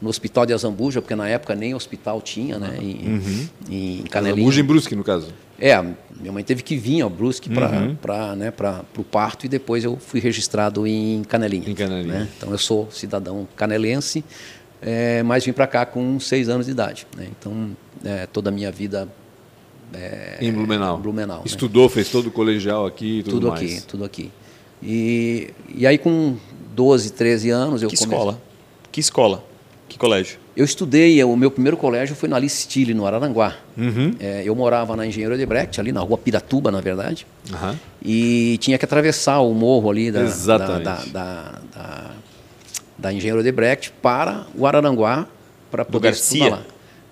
no hospital de Azambuja, porque na época nem hospital tinha, né? Em, uhum. em Canelinha. Azambuja em Brusque, no caso. É, minha mãe teve que vir ao Brusque para uhum. né, o parto e depois eu fui registrado em Canelinha. Em Canelinha. Né? Então eu sou cidadão canelense, é, mas vim para cá com seis anos de idade. Né? Então é, toda a minha vida é, em Blumenau. Blumenau né? Estudou, né? fez todo o colegial aqui tudo, tudo mais. aqui, tudo aqui. E, e aí com 12, 13 anos eu Que comecei... escola? Que escola? Que colégio? Eu estudei, o meu primeiro colégio foi na Alice Stille, no Araranguá. Uhum. É, eu morava na Engenheiro Odebrecht, ali na rua Piratuba, na verdade. Uhum. E tinha que atravessar o morro ali da, da, da, da, da Engenheiro Odebrecht para o Araranguá para poder estudar lá.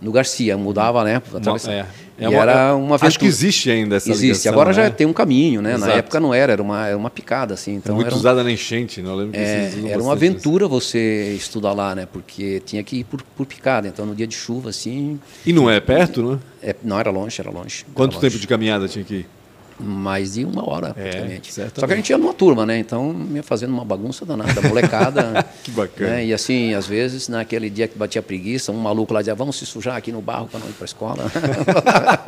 No Garcia, mudava, né? Atravessar. É. É uma, era uma aventura. Acho que existe ainda essa Existe. Ligação, Agora né? já tem um caminho, né? Exato. Na época não era, era uma, era uma picada, assim. Então muito era um, usada na enchente, não lembro que é, Era uma aventura isso. você estudar lá, né? Porque tinha que ir por, por picada. Então no dia de chuva, assim. E não é perto, né? É, não, era longe, era longe. Quanto era tempo longe. de caminhada tinha que ir? Mais de uma hora, é, praticamente. Só que a gente ia numa turma, né? Então, ia fazendo uma bagunça danada, molecada. que bacana. Né? E assim, às vezes, naquele dia que batia preguiça, um maluco lá dizia, vamos se sujar aqui no barro para não ir para a escola.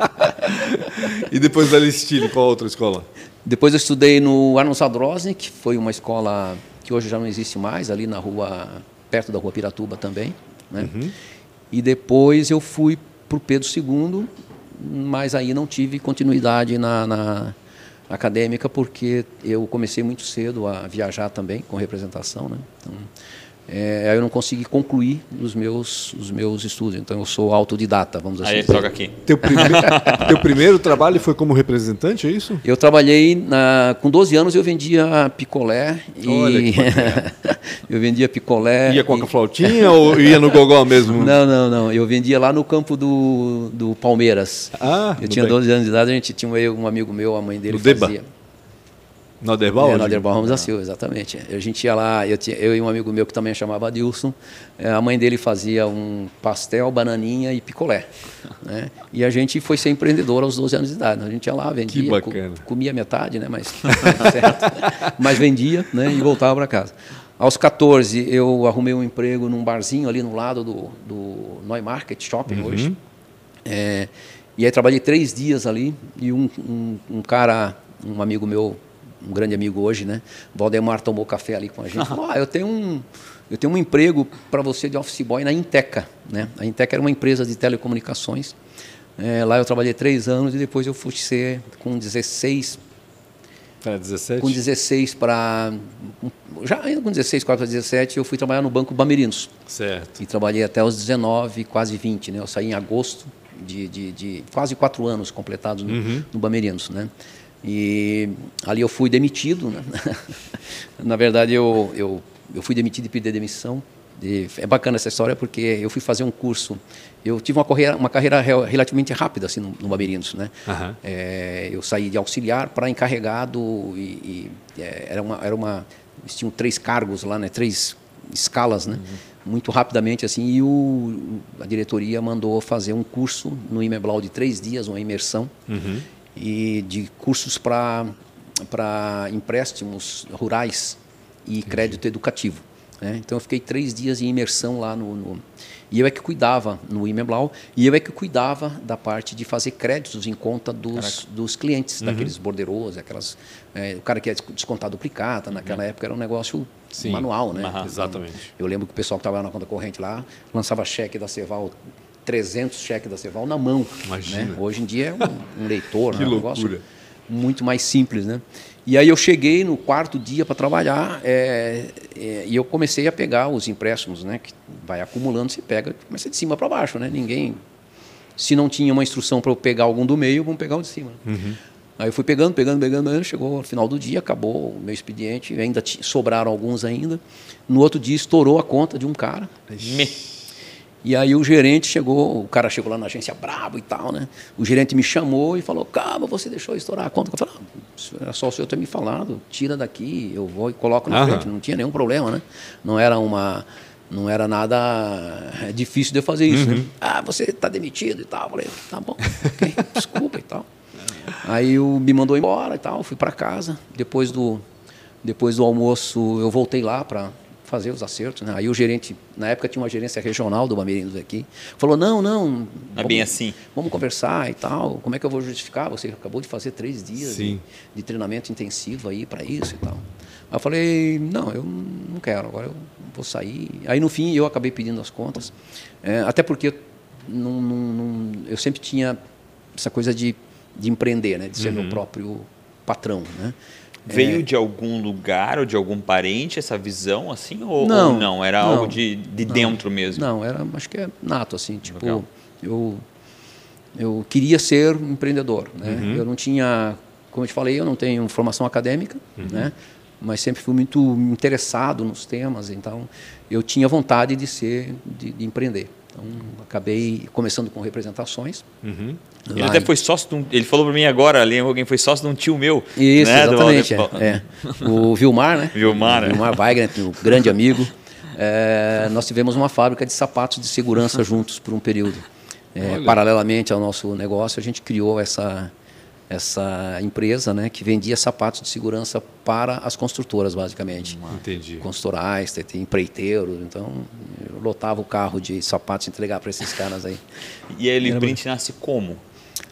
e depois da Listile, qual outra escola? Depois eu estudei no Arnold Sadrosny, que foi uma escola que hoje já não existe mais, ali na rua, perto da rua Piratuba também. Né? Uhum. E depois eu fui para o Pedro II, mas aí não tive continuidade na, na, acadêmica porque eu comecei muito cedo a viajar também com representação, né? Então, é, eu não consegui concluir os meus, os meus estudos. Então eu sou autodidata, vamos assim Aí, dizer. aqui. Teu, primeiro, teu primeiro trabalho foi como representante, é isso? Eu trabalhei, na, com 12 anos eu vendia picolé. Olha e eu vendia picolé. Ia com a flautinha ou ia no gogó mesmo? Não, não, não. Eu vendia lá no campo do, do Palmeiras. Ah, eu tinha 12 anos de idade, a gente tinha um amigo meu, a mãe dele no fazia. Deba. No Aderbal? É, no Aderbal Ramos da Silva, exatamente. A gente ia lá, eu, tinha, eu e um amigo meu que também chamava Adilson, é, a mãe dele fazia um pastel, bananinha e picolé. Né? E a gente foi ser empreendedor aos 12 anos de idade. A gente ia lá, vendia, co comia metade, né? mas, mas vendia né? e voltava para casa. Aos 14, eu arrumei um emprego num barzinho ali no lado do, do Neumarket Shopping uhum. hoje. É, e aí trabalhei três dias ali e um, um, um cara, um amigo meu um grande amigo hoje, né? Valdemar tomou café ali com a gente. Falou, ah, eu tenho um, eu tenho um emprego para você de office boy na Inteca, né? A Inteca era uma empresa de telecomunicações. É, lá eu trabalhei três anos e depois eu fui ser com 16 para 17? Com 16 para. Já com 16, quase para 17, eu fui trabalhar no Banco Bamerinos. Certo. E trabalhei até os 19, quase 20. Né? Eu saí em agosto de, de, de quase quatro anos completados no, uhum. no Bamerinos. Né? E ali eu fui demitido. Né? Na verdade, eu, eu, eu fui demitido e pedi demissão. E é bacana essa história porque eu fui fazer um curso. Eu tive uma carreira, uma carreira relativamente rápida assim no, no né? Uhum. É, eu saí de auxiliar para encarregado e, e é, era uma era uma eles tinham três cargos lá, né? Três escalas, né? Uhum. Muito rapidamente assim e o, a diretoria mandou fazer um curso no Imeblau de três dias, uma imersão. Uhum e de cursos para empréstimos rurais e Entendi. crédito educativo. Né? Então eu fiquei três dias em imersão lá no, no, e eu é que cuidava no Imeblau e eu é que cuidava da parte de fazer créditos em conta dos, dos clientes, uhum. daqueles borderos, aquelas é, o cara que ia descontar duplicata, naquela uhum. época era um negócio Sim. manual, né? Uhum. Exatamente. Eu lembro que o pessoal que estava na conta corrente lá lançava cheque da Ceval 300 cheques da Ceval na mão. Imagina. Né? Hoje em dia é um, um leitor, que né? um loucura. muito mais simples, né? E aí eu cheguei no quarto dia para trabalhar é, é, e eu comecei a pegar os empréstimos, né? Que vai acumulando, você pega, começa de cima para baixo, né? Ninguém, se não tinha uma instrução para eu pegar algum do meio, vamos pegar o de cima. Uhum. Aí eu fui pegando, pegando, pegando, pegando, chegou no final do dia, acabou o meu expediente, ainda sobraram alguns ainda. No outro dia estourou a conta de um cara. Me. E aí o gerente chegou, o cara chegou lá na agência brabo e tal, né? O gerente me chamou e falou, calma, você deixou estourar a conta. Eu falei, ah, era só o senhor ter me falado, tira daqui, eu vou e coloco na Aham. frente. Não tinha nenhum problema, né? Não era uma não era nada difícil de eu fazer isso. Né? Uhum. Né? Ah, você está demitido e tal. Eu falei, tá bom, okay, desculpa e tal. Aí o, me mandou embora e tal, fui para casa. Depois do, depois do almoço, eu voltei lá para fazer os acertos. Né? Aí o gerente, na época tinha uma gerência regional do Bamerindos aqui, falou: não, não. É bem assim. Vamos conversar e tal. Como é que eu vou justificar? Você acabou de fazer três dias de, de, treinamento intensivo aí para isso e tal. Aí eu falei: não, eu não quero, agora eu vou sair. Aí no fim eu acabei pedindo as contas, é, até porque não, não, não, eu sempre tinha essa coisa de de empreender, né? de ser uhum. meu próprio patrão. Né? Veio é... de algum lugar ou de algum parente essa visão assim ou não? Ou não? Era não, algo de, de não, dentro mesmo? Não, era acho que é nato assim, tipo Legal. eu eu queria ser empreendedor, né? Uhum. Eu não tinha, como eu te falei, eu não tenho formação acadêmica, uhum. né? Mas sempre fui muito interessado nos temas, então eu tinha vontade de ser de, de empreender. Então, acabei começando com representações. Uhum. Ele até foi sócio de um, Ele falou para mim agora, ali, alguém foi sócio de um tio meu. Isso, né? exatamente. É, é. O Vilmar, né? Vilmar, né? Vilmar Wagner, um grande amigo. É, nós tivemos uma fábrica de sapatos de segurança juntos por um período. É, paralelamente ao nosso negócio, a gente criou essa, essa empresa né, que vendia sapatos de segurança para as construtoras, basicamente. Entendi. Construtorais, empreiteiros. Então, eu lotava o carro de sapatos entregar para esses caras aí. E a Helioprint nasce como?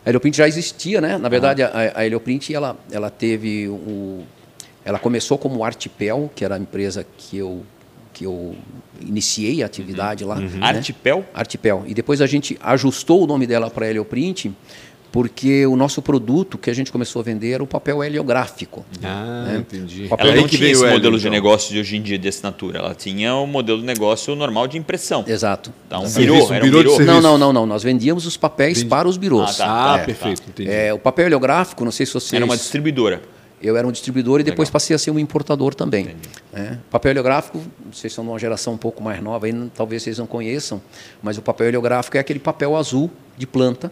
A Helioprint já existia, né? Na verdade, ah. a, a Helioprint, ela, ela teve o... Ela começou como Artipel, que era a empresa que eu que eu iniciei a atividade uhum. lá. Uhum. Né? Artipel? Artipel. E depois a gente ajustou o nome dela para Helioprint, porque o nosso produto que a gente começou a vender era o papel heliográfico. Ah, né? entendi. Papel ela não tinha esse modelo de então. negócio de hoje em dia de assinatura, ela tinha o modelo de negócio normal de impressão. Exato. Então, um birô, um birô, um birô. Não, não, não, não. Nós vendíamos os papéis entendi. para os birôs. Ah, tá. ah é, perfeito, tá. entendi. É, o papel heliográfico, não sei se vocês... Era uma distribuidora. Eu era um distribuidor e Legal. depois passei a ser um importador também. É, papel heliográfico, vocês são de uma geração um pouco mais nova, aí, talvez vocês não conheçam, mas o papel heliográfico é aquele papel azul de planta,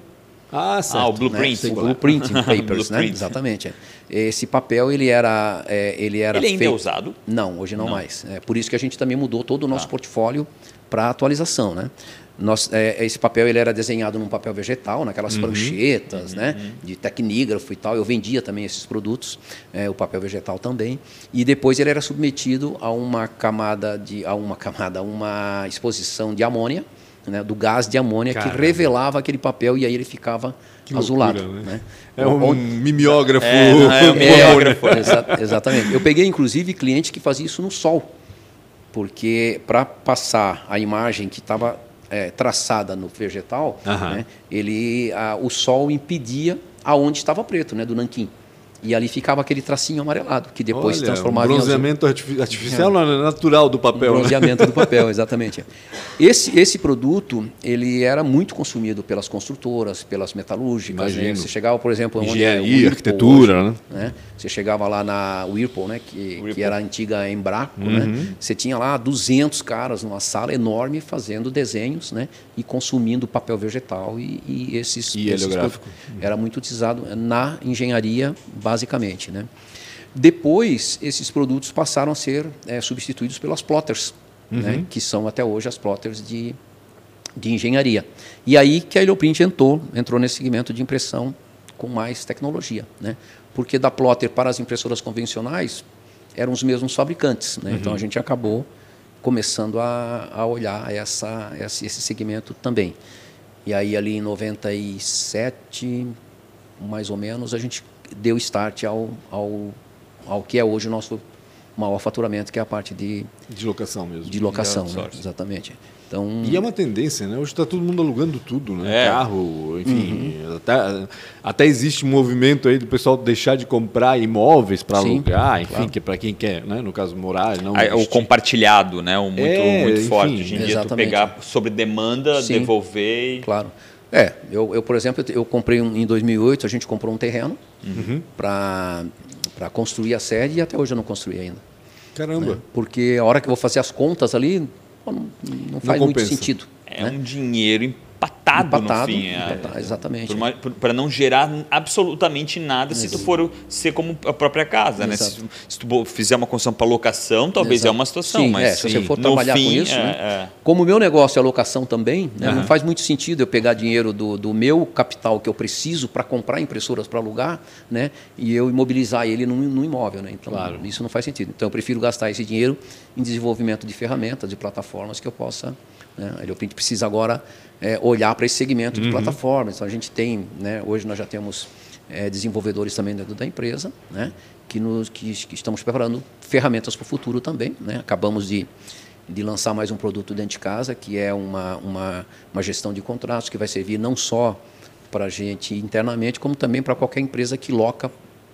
ah, certo. Ah, o blueprint. Né? O blueprint papers, né? Exatamente. Esse papel ele era, é, ele era. Ele ainda é feito... é usado? Não, hoje não, não, mais. É por isso que a gente também mudou todo o nosso ah. portfólio para atualização, né? Nós, é, esse papel ele era desenhado num papel vegetal, naquelas uhum. pranchetas, uhum. né, de tecnígrafo e tal. Eu vendia também esses produtos, é, o papel vegetal também. E depois ele era submetido a uma camada de, a uma camada, a uma exposição de amônia né, do gás de amônia Caramba. que revelava aquele papel e aí ele ficava que azulado. Loucura, né? né? É um mimeógrafo. É, é um mimeógrafo. Exa exatamente. Eu peguei, inclusive, cliente que fazia isso no sol. Porque para passar a imagem que estava é, traçada no vegetal, né, ele, a, o sol impedia aonde estava preto, né, do nanquim. E ali ficava aquele tracinho amarelado, que depois Olha, se transformava um bronzeamento em artificial é. natural do papel. Um né? bronzeamento né? do papel, exatamente. Esse, esse produto ele era muito consumido pelas construtoras, pelas metalúrgicas. Né? Você chegava, por exemplo, engenharia, é arquitetura, hoje, né? né? Você chegava lá na Whirlpool, né? Que, Whirlpool. que era a antiga Embraco, né? uhum. né? Você tinha lá 200 caras numa sala enorme fazendo desenhos, né? E consumindo papel vegetal e, e esses. E esses. Era muito utilizado na engenharia básica basicamente. Né? Depois, esses produtos passaram a ser é, substituídos pelas plotters, uhum. né? que são até hoje as plotters de, de engenharia. E aí que a Helioprint entrou, entrou nesse segmento de impressão com mais tecnologia. Né? Porque da plotter para as impressoras convencionais eram os mesmos fabricantes. Né? Uhum. Então a gente acabou começando a, a olhar essa, esse segmento também. E aí ali em 97, mais ou menos, a gente deu start ao, ao, ao que é hoje o nosso maior faturamento, que é a parte de... De locação mesmo. De locação, né? exatamente. Então, e é uma tendência, né? Hoje está todo mundo alugando tudo, né? É. Carro, enfim. Uhum. Até, até existe um movimento aí do pessoal deixar de comprar imóveis para alugar, enfim, claro. que é para quem quer, né? no caso, morar. Não ah, o compartilhado, né? O muito, é, muito enfim, forte. Hoje em dia, tu pegar sobre demanda, Sim. devolver. Claro. É, eu, eu por exemplo, eu comprei um, em 2008, a gente comprou um terreno Uhum. para construir a sede e até hoje eu não construí ainda. Caramba. né? Porque a hora que eu vou fazer as contas ali, não, não faz muito compensa. sentido. É né? um dinheiro empatado, Empatado, no fim. é. empatado, exatamente. Para não gerar absolutamente nada se tu for ser como a própria casa. Né? Se, Exato. se tu fizer uma construção para locação, talvez Exato. é uma situação. Sim, mas é, se você for trabalhar fim, com isso, é, né? é. como o meu negócio é locação também, né, Aham. não faz muito sentido eu pegar dinheiro do, do meu capital que eu preciso para comprar impressoras para alugar, né, e eu imobilizar ele num, num imóvel, né? Então Claro. isso não faz sentido. Então eu prefiro gastar esse dinheiro em desenvolvimento de ferramentas, de plataformas que eu possa, né, a gente precisa agora é, olhar para esse segmento de plataformas. Então a gente tem, né, hoje nós já temos é, desenvolvedores também dentro da empresa, né, que, nos, que, que estamos preparando ferramentas para o futuro também. Né? Acabamos de, de lançar mais um produto dentro de casa, que é uma, uma, uma gestão de contratos, que vai servir não só para a gente internamente, como também para qualquer empresa que loca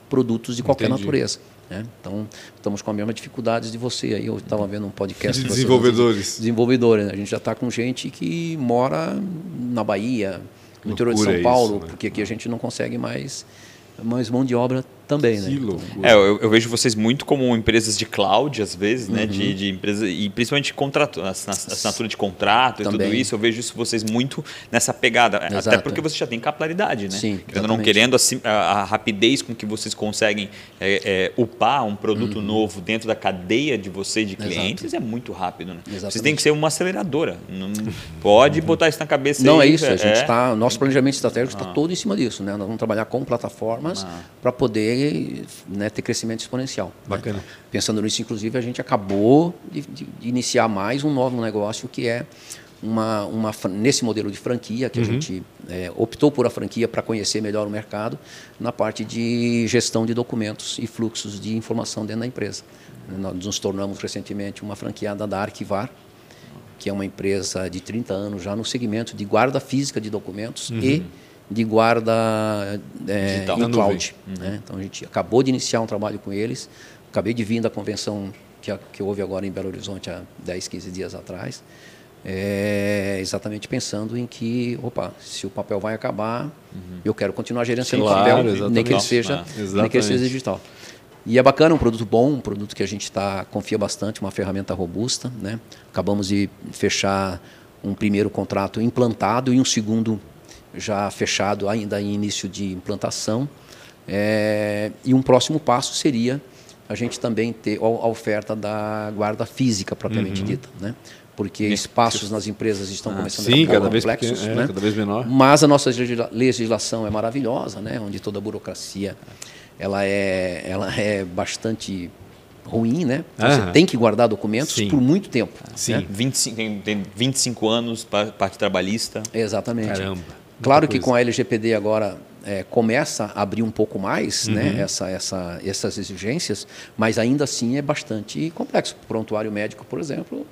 produtos de qualquer Entendi. natureza. Né? Então, estamos com a mesma dificuldade de você aí. Eu estava vendo um podcast De desenvolvedores. desenvolvedores. né? A gente já está com gente que mora na Bahia, no interior de Loucura São Paulo, isso, né? porque aqui a gente não consegue mais, mais mão de obra também. Que né? Então, loucura. É, eu, eu vejo vocês muito como empresas de cloud, às vezes, né? Uhum. De, de empresa, e principalmente contrato, assina- assinatura de contrato e tudo Também. isso. Eu vejo isso vocês muito nessa pegada. Até Exato. porque você já tem capilaridade, né? Sim, Querendo não querendo, assim, a, a rapidez com que vocês conseguem é, é, upar um produto novo dentro da cadeia de vocês, de Uhum. Exato. clientes, é muito rápido, né? Vocês Exatamente. têm que ser uma aceleradora. Não pode botar isso na cabeça Não é aí, isso, a gente é. tá, nosso planejamento estratégico está todo em cima disso. Né? Nós vamos trabalhar com plataformas para poder né, ter crescimento exponencial. né? Bacana. Pensando nisso, inclusive, a gente acabou de, de- iniciar mais um novo negócio que é uma, uma nesse modelo de franquia que a gente é, optou por a franquia para conhecer melhor o mercado na parte de gestão de documentos e fluxos de informação dentro da empresa. Nós nos tornamos recentemente uma franqueada da Arquivar, que é uma empresa de 30 anos já no segmento de guarda física de documentos e de guarda é, Digital. Em cloud. né? Então a gente acabou de iniciar um trabalho com eles, acabei de vir da convenção que, que houve agora em Belo Horizonte há 10, 15 dias atrás, é, exatamente pensando em que, opa, se o papel vai acabar, eu quero continuar gerenciando o Claro, papel, nem que ele seja, Ah, nem que ele seja digital. E é bacana, um produto bom, um produto que a gente tá, confia bastante, uma ferramenta robusta. Né? Acabamos de fechar um primeiro contrato implantado e um segundo já fechado, ainda em início de implantação. É, e um próximo passo seria a gente também ter a oferta da guarda física propriamente dita. Né? Porque espaços nas empresas estão começando Sim, a ficar cada vez, complexos. pequeno, é, né? cada vez menor. Mas a nossa legisla- legislação é maravilhosa, né? onde toda a burocracia ela é, ela é bastante ruim. Né? Então. Você tem que guardar documentos Sim. por muito tempo. Sim. né? 25, tem, tem 25 anos, pa- parte trabalhista. Exatamente. Caramba. Claro que coisa. com a LGPD agora é, começa a abrir um pouco mais Uhum. né, essa, essa, essas exigências, mas ainda assim é bastante complexo. Prontuário médico, por exemplo,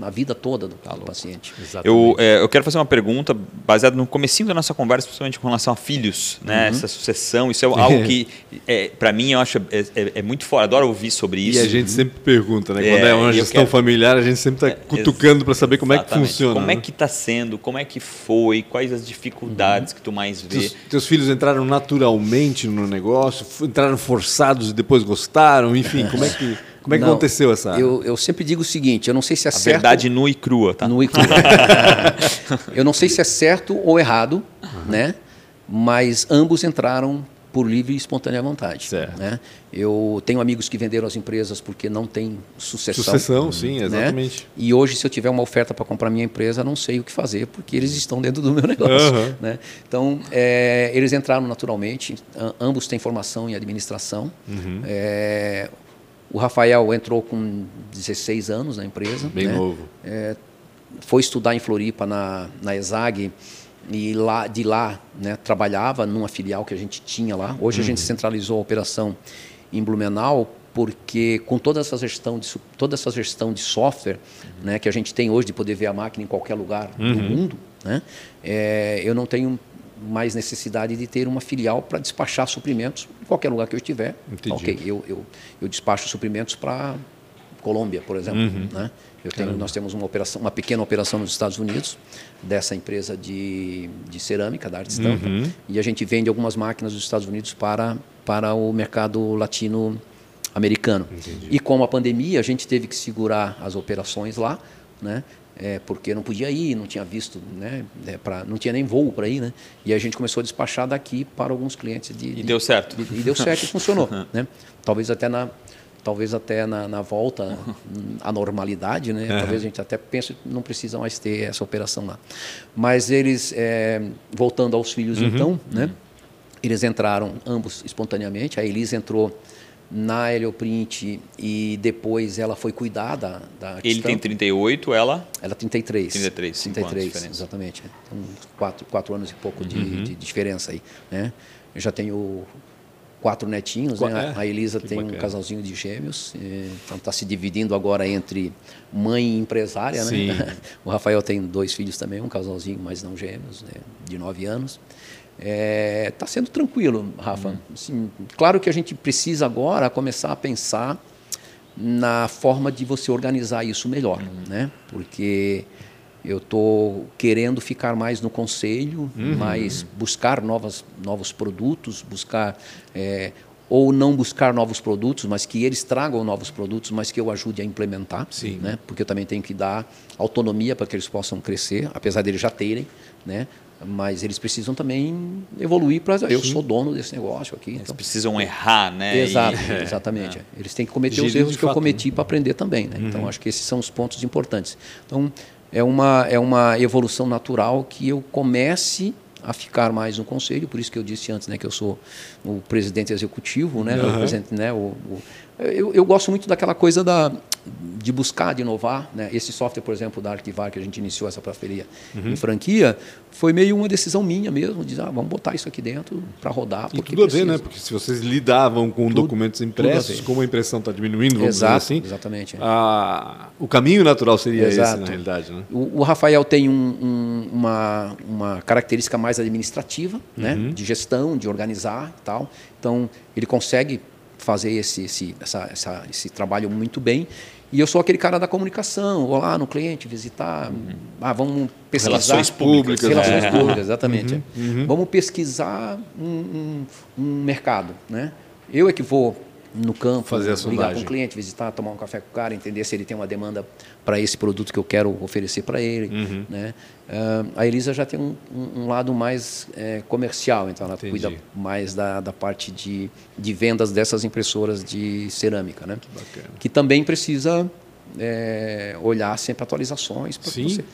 a vida toda do, do paciente. Exatamente. Eu, é, eu quero fazer uma pergunta baseada no comecinho da nossa conversa, principalmente com relação a filhos, né? Essa sucessão, isso é algo que, é, para mim, eu acho é, é- é muito fora. Adoro ouvir sobre E isso. a gente sempre pergunta, né? É, Quando é uma e gestão quero- familiar, a gente sempre está cutucando para saber como é que Exatamente. funciona. Como é né? que está sendo? Como é que foi? Quais as dificuldades que tu mais vê? Teus, teus filhos entraram naturalmente no negócio, entraram forçados e depois gostaram, enfim, como é que, como é que Não, aconteceu essa? Eu, eu sempre digo o seguinte, eu não sei se é A certo... verdade nua e crua, tá? No ICRU. eu não sei se é certo ou errado, né? mas ambos entraram por livre e espontânea vontade. Certo. Né? Eu tenho amigos que venderam as empresas porque não tem sucessão. Sucessão, sim, né? exatamente. E hoje, se eu tiver uma oferta para comprar minha empresa, não sei o que fazer, porque eles estão dentro do meu negócio. Aham. Né? Então, é, eles entraram naturalmente, ambos têm formação em administração. Uhum. É, o Rafael entrou com 16 anos na empresa. Bem né? novo. É, foi estudar em Floripa na, na ESAG e lá, de lá né, trabalhava numa filial que a gente tinha lá. Hoje a gente centralizou a operação em Blumenau porque com toda essa gestão de, toda essa gestão de software né, que a gente tem hoje de poder ver a máquina em qualquer lugar do mundo, né, é, eu não tenho mais necessidade de ter uma filial para despachar suprimentos em qualquer lugar que eu estiver. Entendi. Ok, eu, eu, eu despacho suprimentos para Colômbia, por exemplo. Uhum. Né? Eu tenho, nós temos uma, operação, uma pequena operação nos Estados Unidos dessa empresa de, de cerâmica, da arte estampa, uhum. e a gente vende algumas máquinas dos Estados Unidos para, para o mercado latino-americano. E com a pandemia, a gente teve que segurar as operações lá, né? É, porque não podia ir, não tinha visto, né, é, pra, não tinha nem voo para ir, né, e a gente começou a despachar daqui para alguns clientes. De, e de, deu certo. De, e deu certo e funcionou, né? Talvez até na, talvez até na, na volta à normalidade, né? Uhum. Talvez a gente até pense não precisa mais ter essa operação lá. Mas eles, é, voltando aos filhos uhum. então, né? Eles entraram ambos espontaneamente. A Elisa entrou na Helioprint e depois ela foi cuidar da, da Ele tem 38, ela? Ela 33. 33, 33 exatamente. Então, quatro, quatro anos e pouco de, uhum. de, diferença aí. Né? Eu já tenho quatro netinhos. né? A Elisa tem bacana. um casalzinho de gêmeos, então está se dividindo agora entre mãe e empresária. Né? O Rafael tem dois filhos também, um casalzinho, mas não gêmeos, né? de nove anos. Está é, tá sendo tranquilo, Rafa. Hum. Assim, claro que a gente precisa agora começar a pensar na forma de você organizar isso melhor, hum. né? Porque eu estou querendo ficar mais no conselho, uhum. mais buscar novas, novos produtos, buscar é, ou não buscar novos produtos, mas que eles tragam novos produtos, mas que eu ajude a implementar, Sim. né? Porque eu também tenho que dar autonomia para que eles possam crescer, apesar deles já terem, né? Mas eles precisam também evoluir para eu sou dono desse negócio aqui. Eles então, precisam errar, né? Exato, e... exatamente. É. Eles têm que cometer os erros que eu cometi para aprender também, né? Então, uhum. Então acho que esses são os pontos importantes. Então é uma, é uma evolução natural que eu comece a ficar mais no conselho, por isso que eu disse antes né, que eu sou o presidente executivo, né, uhum. o presidente, né, o, o, eu, eu gosto muito daquela coisa da, de buscar, de inovar. Né? Esse software, por exemplo, da Arquivar, que a gente iniciou essa parceria uhum. em franquia, foi meio uma decisão minha mesmo, de dizer, ah, vamos botar isso aqui dentro para rodar. E tudo precisa. a ver, né? Porque se vocês lidavam com tudo, documentos impressos, como a impressão está diminuindo, vamos Exato, dizer assim, exatamente. A, o caminho natural seria Exato. esse, na realidade. Né? O, o Rafael tem um, um, uma, uma característica mais administrativa, né? uhum. né? de gestão, de organizar e tal. Então, ele consegue fazer esse, esse, essa, essa, esse trabalho muito bem. E eu sou aquele cara da comunicação, vou lá no cliente visitar, uhum. ah, vamos pesquisar. Relações públicas. Relações é. públicas, exatamente. Uhum. Uhum. Vamos pesquisar um, um, um mercado. Né? Eu é que vou no campo, Fazer a ligar com o cliente, visitar, tomar um café com o cara, entender se ele tem uma demanda para esse produto que eu quero oferecer para ele. Uhum. Né? Uh, a Elisa já tem um, um, lado mais é, comercial, então ela Entendi. cuida mais da, da parte de, de vendas dessas impressoras de cerâmica, né? que, que também precisa é, olhar sempre atualizações. Sim. Você,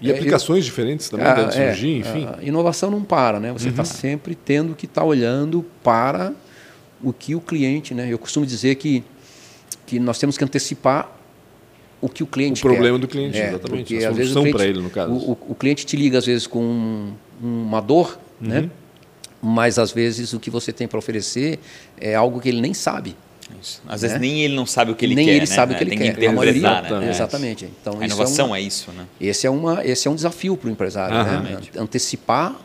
e é, aplicações eu, diferentes também devem é, surgir, enfim. A inovação não para, né? Você está uhum. sempre tendo que estar tá olhando para o que o cliente, né? Eu costumo dizer que que nós temos que antecipar o que o cliente quer. O problema quer. do cliente, é, exatamente. Porque, a solução para ele, no caso. O, o, o, cliente te liga, às vezes, com um, uma dor, uhum. né? mas, às vezes, o que você tem para oferecer é algo que ele nem sabe. Isso. Às vezes né? nem ele não sabe o que ele nem quer. Nem ele né? sabe o que ele tem quer. Que interpretar, né? Exatamente. Então, a inovação é, uma, é, isso. Né? Esse, é uma, esse é um desafio para o empresário. Né? Antecipar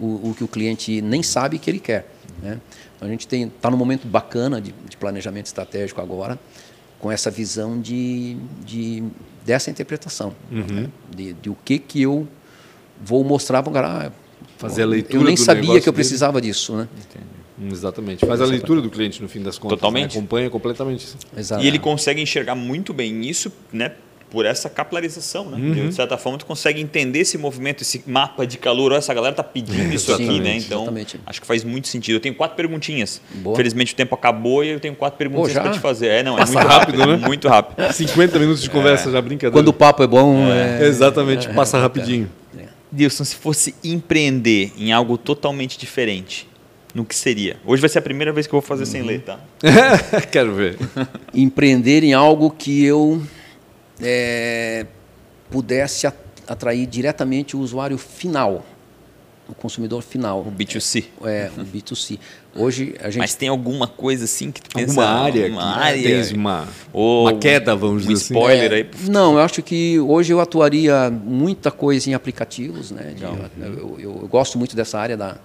o, o que o cliente nem sabe que ele quer. Né? Então, a gente está num momento bacana de, de, planejamento estratégico agora, com essa visão de, de dessa interpretação, uhum. né? de, de, o que, que eu vou mostrar para o cara. Ah, Fazer a leitura Eu nem sabia que eu precisava dele. disso. Né? Entendi. Exatamente. Faz a leitura do cliente no fim das contas. Totalmente. Né? Acompanha completamente. Exato. E ele consegue enxergar muito bem isso, né? Por essa capilarização, né? Uhum. De certa forma, tu consegue entender esse movimento, esse mapa de calor. Olha, essa galera tá pedindo isso aqui, né? Então, exatamente. acho que faz muito sentido. Eu tenho quatro perguntinhas. Boa. Felizmente o tempo acabou e eu tenho quatro perguntas para te fazer. É, não, é passa muito rápido, rápido, né? Muito rápido. 50 minutos de conversa é. já brincadeira. Quando o papo é bom, é... É. exatamente, passa rapidinho. Dilson, se fosse empreender em algo totalmente diferente, no que seria? Hoje vai ser a primeira vez que eu vou fazer uhum. sem ler, tá? Quero ver. empreender em algo que eu é, pudesse atrair diretamente o usuário final, o consumidor final. O B2C. É, é o B2C. Hoje a gente... Mas tem alguma coisa assim que tu pensa... Alguma área? Uma área? Tens uma, Ou uma queda, vamos um dizer assim. spoiler aí. Não, eu acho que hoje eu atuaria muita coisa em aplicativos. Né? De, eu, eu, eu, gosto muito dessa área da,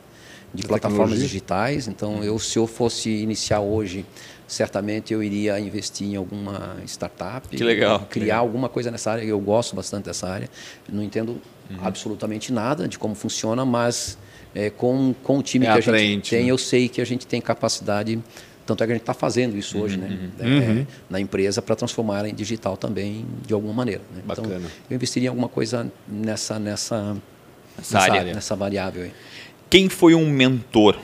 de plataformas digitais. Então, eu, se eu fosse iniciar hoje certamente eu iria investir em alguma startup. Que legal. Criar legal. alguma coisa nessa área. Eu gosto bastante dessa área. não entendo uhum. absolutamente nada de como funciona, mas é, com, com o time é que a gente tem, né? eu sei que a gente tem capacidade. Tanto é que a gente está fazendo isso uhum, hoje né? Uhum. É, uhum. na empresa para transformar em digital também de alguma maneira. Né? Então, eu investiria em alguma coisa nessa, nessa, nessa, área. área. nessa variável. Aí. Quem foi um mentor?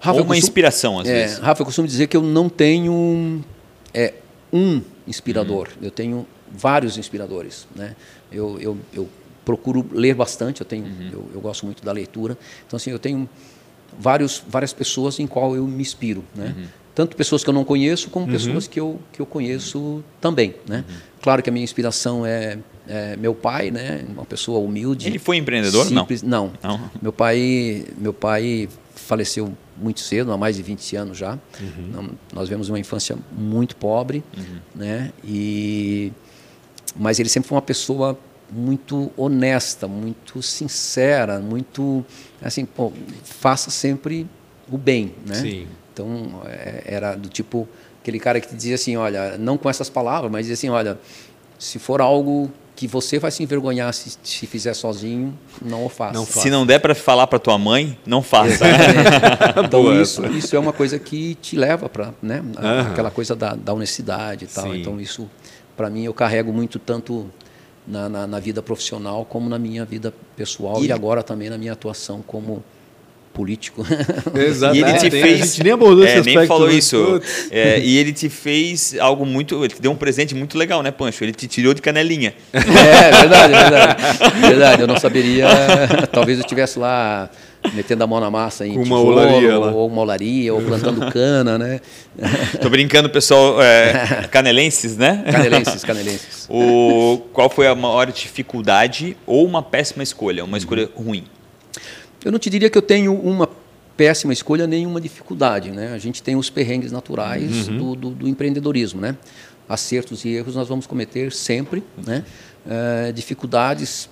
Rafa, Ou uma costumo, inspiração, às é, vezes. Rafa, eu costumo dizer que eu não tenho é, um inspirador. Uhum. Eu tenho vários inspiradores. Né? Eu, eu, eu procuro ler bastante, eu, tenho, uhum. eu, eu, gosto muito da leitura. Então, assim, eu tenho vários, várias pessoas em qual eu me inspiro. Né? Uhum. Tanto pessoas que eu não conheço, como uhum. pessoas que eu, que eu conheço também. Né? Uhum. Claro que a minha inspiração é, é, meu pai, né? uma pessoa humilde. Ele foi empreendedor? Simples, não. não. não. Meu pai, meu pai faleceu muito cedo, há mais de 20 anos já. Uhum. Nós vemos uma infância muito pobre, uhum. né? E mas ele sempre foi uma pessoa muito honesta, muito sincera, muito assim, pô, faça sempre o bem, né? Sim. Então é, era do tipo aquele cara que dizia assim, olha, não com essas palavras, mas dizia assim, olha, se for algo que você vai se envergonhar se, se fizer sozinho, não o faça. Não se não der para falar para tua mãe, não faça. então isso, isso é uma coisa que te leva para, né, uhum. aquela coisa da, da honestidade e tal. Sim. Então isso, para mim, eu carrego muito tanto na, na, na, vida profissional como na minha vida pessoal e, e agora também na minha atuação como político. Exato. E ele te é, fez. A gente nem abordou é, esse nem falou né? isso. É, e ele te fez algo muito. Ele te deu um presente muito legal, né, Pancho? Ele te tirou de canelinha. É, verdade, verdade. Verdade, eu não saberia. Talvez eu estivesse lá metendo a mão na massa em uma olaria, ou uma olaria, ou plantando cana, né? Tô brincando, pessoal, é, canelenses, né? Canelenses, canelenses. O, qual foi a maior dificuldade ou uma péssima escolha, uma escolha ruim? Eu não te diria que eu tenho uma péssima escolha nem uma dificuldade. Né? A gente tem os perrengues naturais uhum. do, do, do, empreendedorismo. Né? Acertos e erros nós vamos cometer sempre. Né? Uh, dificuldades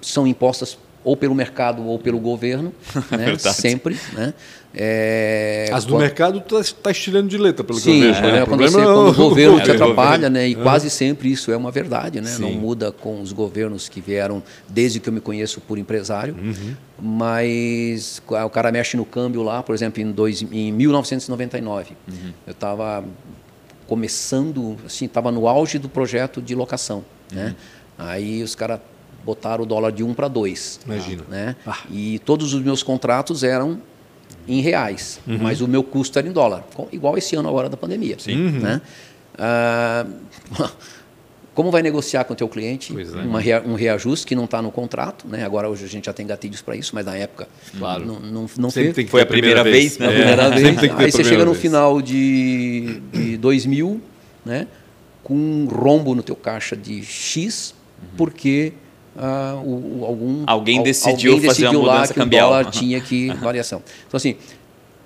são impostas ou pelo mercado ou pelo governo, né? sempre. Né? É, As do quando... mercado está tá estirando de letra, pelo Sim, que eu vejo. Né? quando, você, é quando o governo te atrapalha, né? e quase sempre isso é uma verdade. Né? Não muda com os governos que vieram desde que eu me conheço por empresário, uhum. mas o cara mexe no câmbio lá, por exemplo, em, dois, em 1999. Uhum. Eu estava começando, assim, estava no auge do projeto de locação. Né? Uhum. Aí os caras botaram o dólar de 1 para 2. Imagina. Né? Ah. E todos os meus contratos eram em reais, uhum. mas o meu custo era em dólar, igual esse ano agora da pandemia. Sim. Uhum. Né? Ah, como vai negociar com o teu cliente é. uma, um reajuste que não está no contrato, né? Agora hoje a gente já tem gatilhos para isso, mas na época claro. não, não, não Sempre Tem que foi a primeira, primeira vez, vez, né? É. Primeira vez. Aí você chega no vez. final de, de 2000, né? Com um rombo no teu caixa de X, uhum. porque uh, o, o, algum alguém decidiu, alguém decidiu fazer uma mudança que cambial. o dólar tinha que variação. Então assim,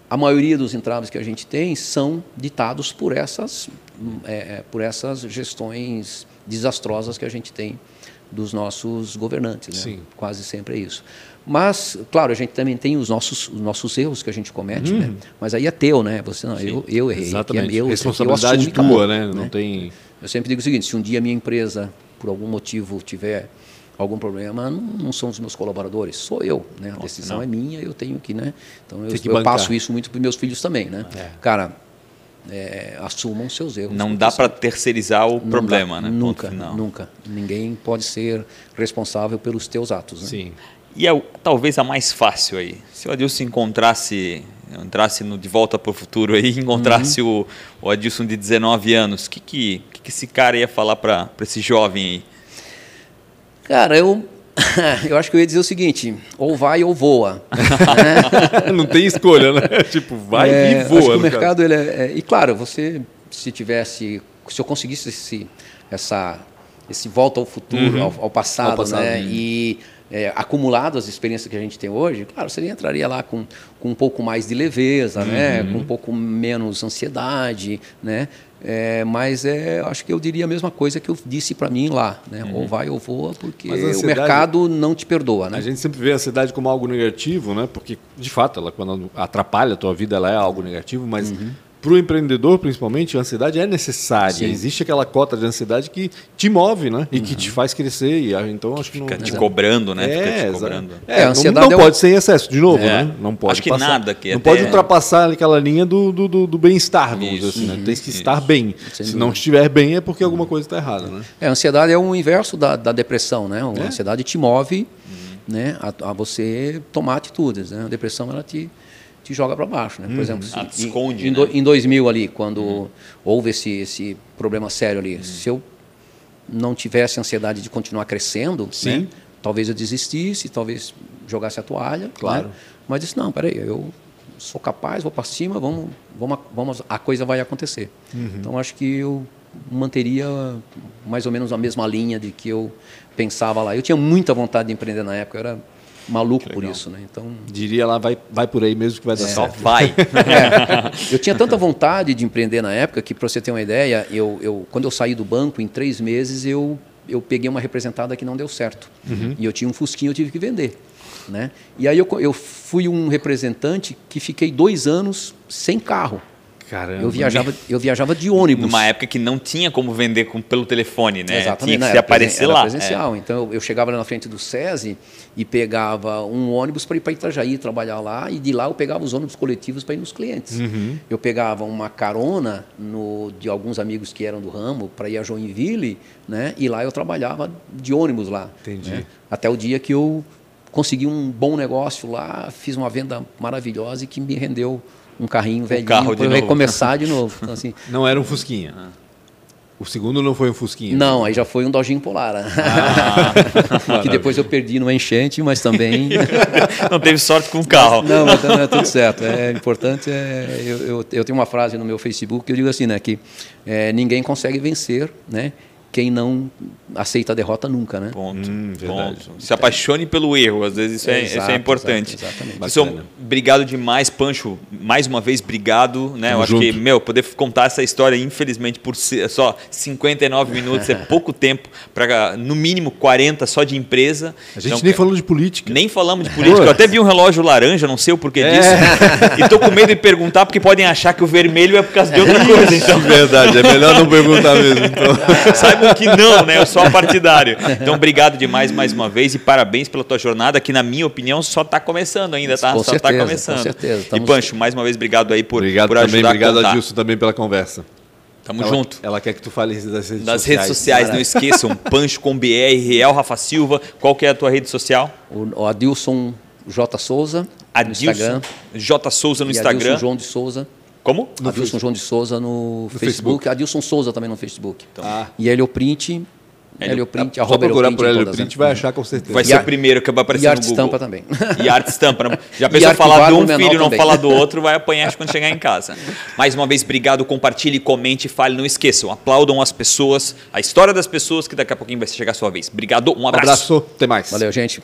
a maioria dos entraves que a gente tem são ditados por essas é, é, por essas gestões desastrosas que a gente tem dos nossos governantes, né? Sim. Quase sempre é isso. Mas, claro, a gente também tem os nossos, os nossos erros que a gente comete, né? Uhum. Mas aí é teu, né? Você não, eu, eu errei. Exatamente. É meu, Responsabilidade tua, né? Não né? tem. Eu sempre digo o seguinte: se um dia a minha empresa, por algum motivo, tiver algum problema, não, não, são os meus colaboradores, sou eu, né? A Nossa, decisão não. é minha, eu tenho que, né? Então eu, eu passo isso muito para meus filhos também, né? É. Cara, é, assumam seus erros. Não dá para terceirizar o problema, dá, né? Nunca, nunca. Ninguém pode ser responsável pelos teus atos. Né? Sim. E é talvez a mais fácil aí. Se o Adilson encontrasse, entrasse no De Volta para o Futuro aí, encontrasse uhum. o, o Adilson de 19 anos, o que, que, que, esse cara ia falar para esse jovem aí? Cara, eu, eu acho que eu ia dizer o seguinte: ou vai ou voa. Não tem escolha, né? Tipo, vai é, e voa. Acho que o mercado, ele é, é, E claro, você, se tivesse. Se eu conseguisse esse, essa, esse volta ao futuro, uhum. ao, ao, passado, ao passado, né? Uhum. E é, acumulado as experiências que a gente tem hoje, claro, você entraria lá com, com um pouco mais de leveza, né? uhum. né? com um pouco menos ansiedade, né? É, mas é, acho que eu diria a mesma coisa que eu disse para mim lá, né? Uhum. Ou vai ou voa, porque o mercado não te perdoa, né? A gente sempre vê a ansiedade como algo negativo, né? Porque de fato ela quando atrapalha a tua vida ela é algo negativo, mas uhum. Para o empreendedor, principalmente, a ansiedade é necessária. Sim. Existe aquela cota de ansiedade que te move, né? E uhum. que te faz crescer. E, então, acho que Fica não... te cobrando, né? É, Fica te cobrando. É, a ansiedade não, não é pode ser em excesso, de novo, é. né? Não pode acho que passar, nada que Não até... pode ultrapassar aquela linha do, do, do, do bem-estar, vamos dizer assim, né? Tem que estar bem. Sem Se não estiver bem, é porque alguma coisa está errada, né? É, a ansiedade é o inverso da, da depressão, né? A é? ansiedade te move uhum. né, a, a, você tomar atitudes, né? A depressão, ela te te joga para baixo, né? Por uhum. exemplo, se, ah, esconde, em, né? em 2000 ali, quando uhum. houve esse, esse problema sério ali, uhum. se eu não tivesse ansiedade de continuar crescendo, né? talvez eu desistisse, talvez jogasse a toalha, né? claro. Né? Mas disse não, peraí, eu sou capaz, vou para cima, vamos, vamos, vamos, a coisa vai acontecer. Uhum. Então acho que eu manteria mais ou menos a mesma linha de que eu pensava lá. Eu tinha muita vontade de empreender na época, eu era maluco por isso, né? Então diria lá vai vai por aí mesmo que vai dar é, certo. Só vai. É. Eu tinha tanta vontade de empreender na época que para você ter uma ideia, eu, eu quando eu saí do banco em três meses eu eu peguei uma representada que não deu certo uhum. e eu tinha um fusquinho eu tive que vender, né? E aí eu, eu fui um representante que fiquei dois anos sem carro. Caramba. Eu viajava, eu viajava de ônibus. Numa época que não tinha como vender com, pelo telefone, né? Exatamente. Tinha que se aparecer lá. presencial. É. Então eu, eu, chegava lá na frente do SESI e pegava um ônibus para ir para Itajaí trabalhar lá e de lá eu pegava os ônibus coletivos para ir nos clientes. Uhum. Eu pegava uma carona no, de alguns amigos que eram do ramo para ir a Joinville, né? E lá eu trabalhava de ônibus lá. Entendi. Né? Até o dia que eu consegui um bom negócio lá, fiz uma venda maravilhosa e que me rendeu um carrinho velhinho carro para recomeçar de novo. Então, assim, não era um Fusquinha. Ah. O segundo não foi um Fusquinha? Não, aí já foi um Dodginho Polar. Ah, que depois eu perdi numa enchente, mas também... não teve sorte com o carro. Não, mas não é tudo certo. É importante, é, eu, eu, eu, tenho uma frase no meu Facebook que eu digo assim, né, que é, ninguém consegue vencer, né, quem não aceita a derrota nunca, né? Ponto. Hum, ponto. Se apaixone pelo erro, às vezes isso é, exato, isso é importante. Exato, exatamente. obrigado demais, Pancho. Mais uma vez, obrigado. Né? Eu acho junto. que, meu, poder contar essa história, infelizmente, por só 59 minutos é pouco tempo para, no mínimo, 40 só de empresa. A gente então, nem falou de política. Nem falamos de política. Eu até vi um relógio laranja, não sei o porquê é. disso. E tô com medo de perguntar, porque podem achar que o vermelho é por causa de outra coisa. Então. Verdade, é melhor não perguntar mesmo. Então. Saibam que não, né? Eu sou partidário. Então, obrigado demais mais uma vez e parabéns pela tua jornada, que na minha opinião só está começando ainda, tá? Com só está começando. Com certeza. Estamos... E Pancho, mais uma vez, obrigado aí por, obrigado por também, ajudar Obrigado a, a Dilson também pela conversa. Tamo ela, junto. Ela quer que tu fale das redes sociais. Das redes sociais, não esqueçam. Pancho com BR, Real Rafa Silva. Qual que é a tua rede social? O, o Adilson J. Souza. Adilson no Instagram. J. Souza no e Instagram. Adilson João de Souza. Como? No Adilson Facebook. João de Souza no, no Facebook. Facebook. Adilson Souza também no Facebook. Então. Ah. E ele o print Helioprint, Só procurar por Helioprint vai achar com certeza. Vai ser o primeiro que vai aparecer e no Google. E arte estampa também. E arte estampa. Já pensou falar de um filho e não falar do outro, vai apanhar quando chegar em casa. Mais uma vez, obrigado, compartilhe, comente, fale, não esqueçam, aplaudam as pessoas, a história das pessoas, que daqui a pouquinho vai chegar a sua vez. Obrigado, um abraço. Um abraço, até mais. Valeu, gente.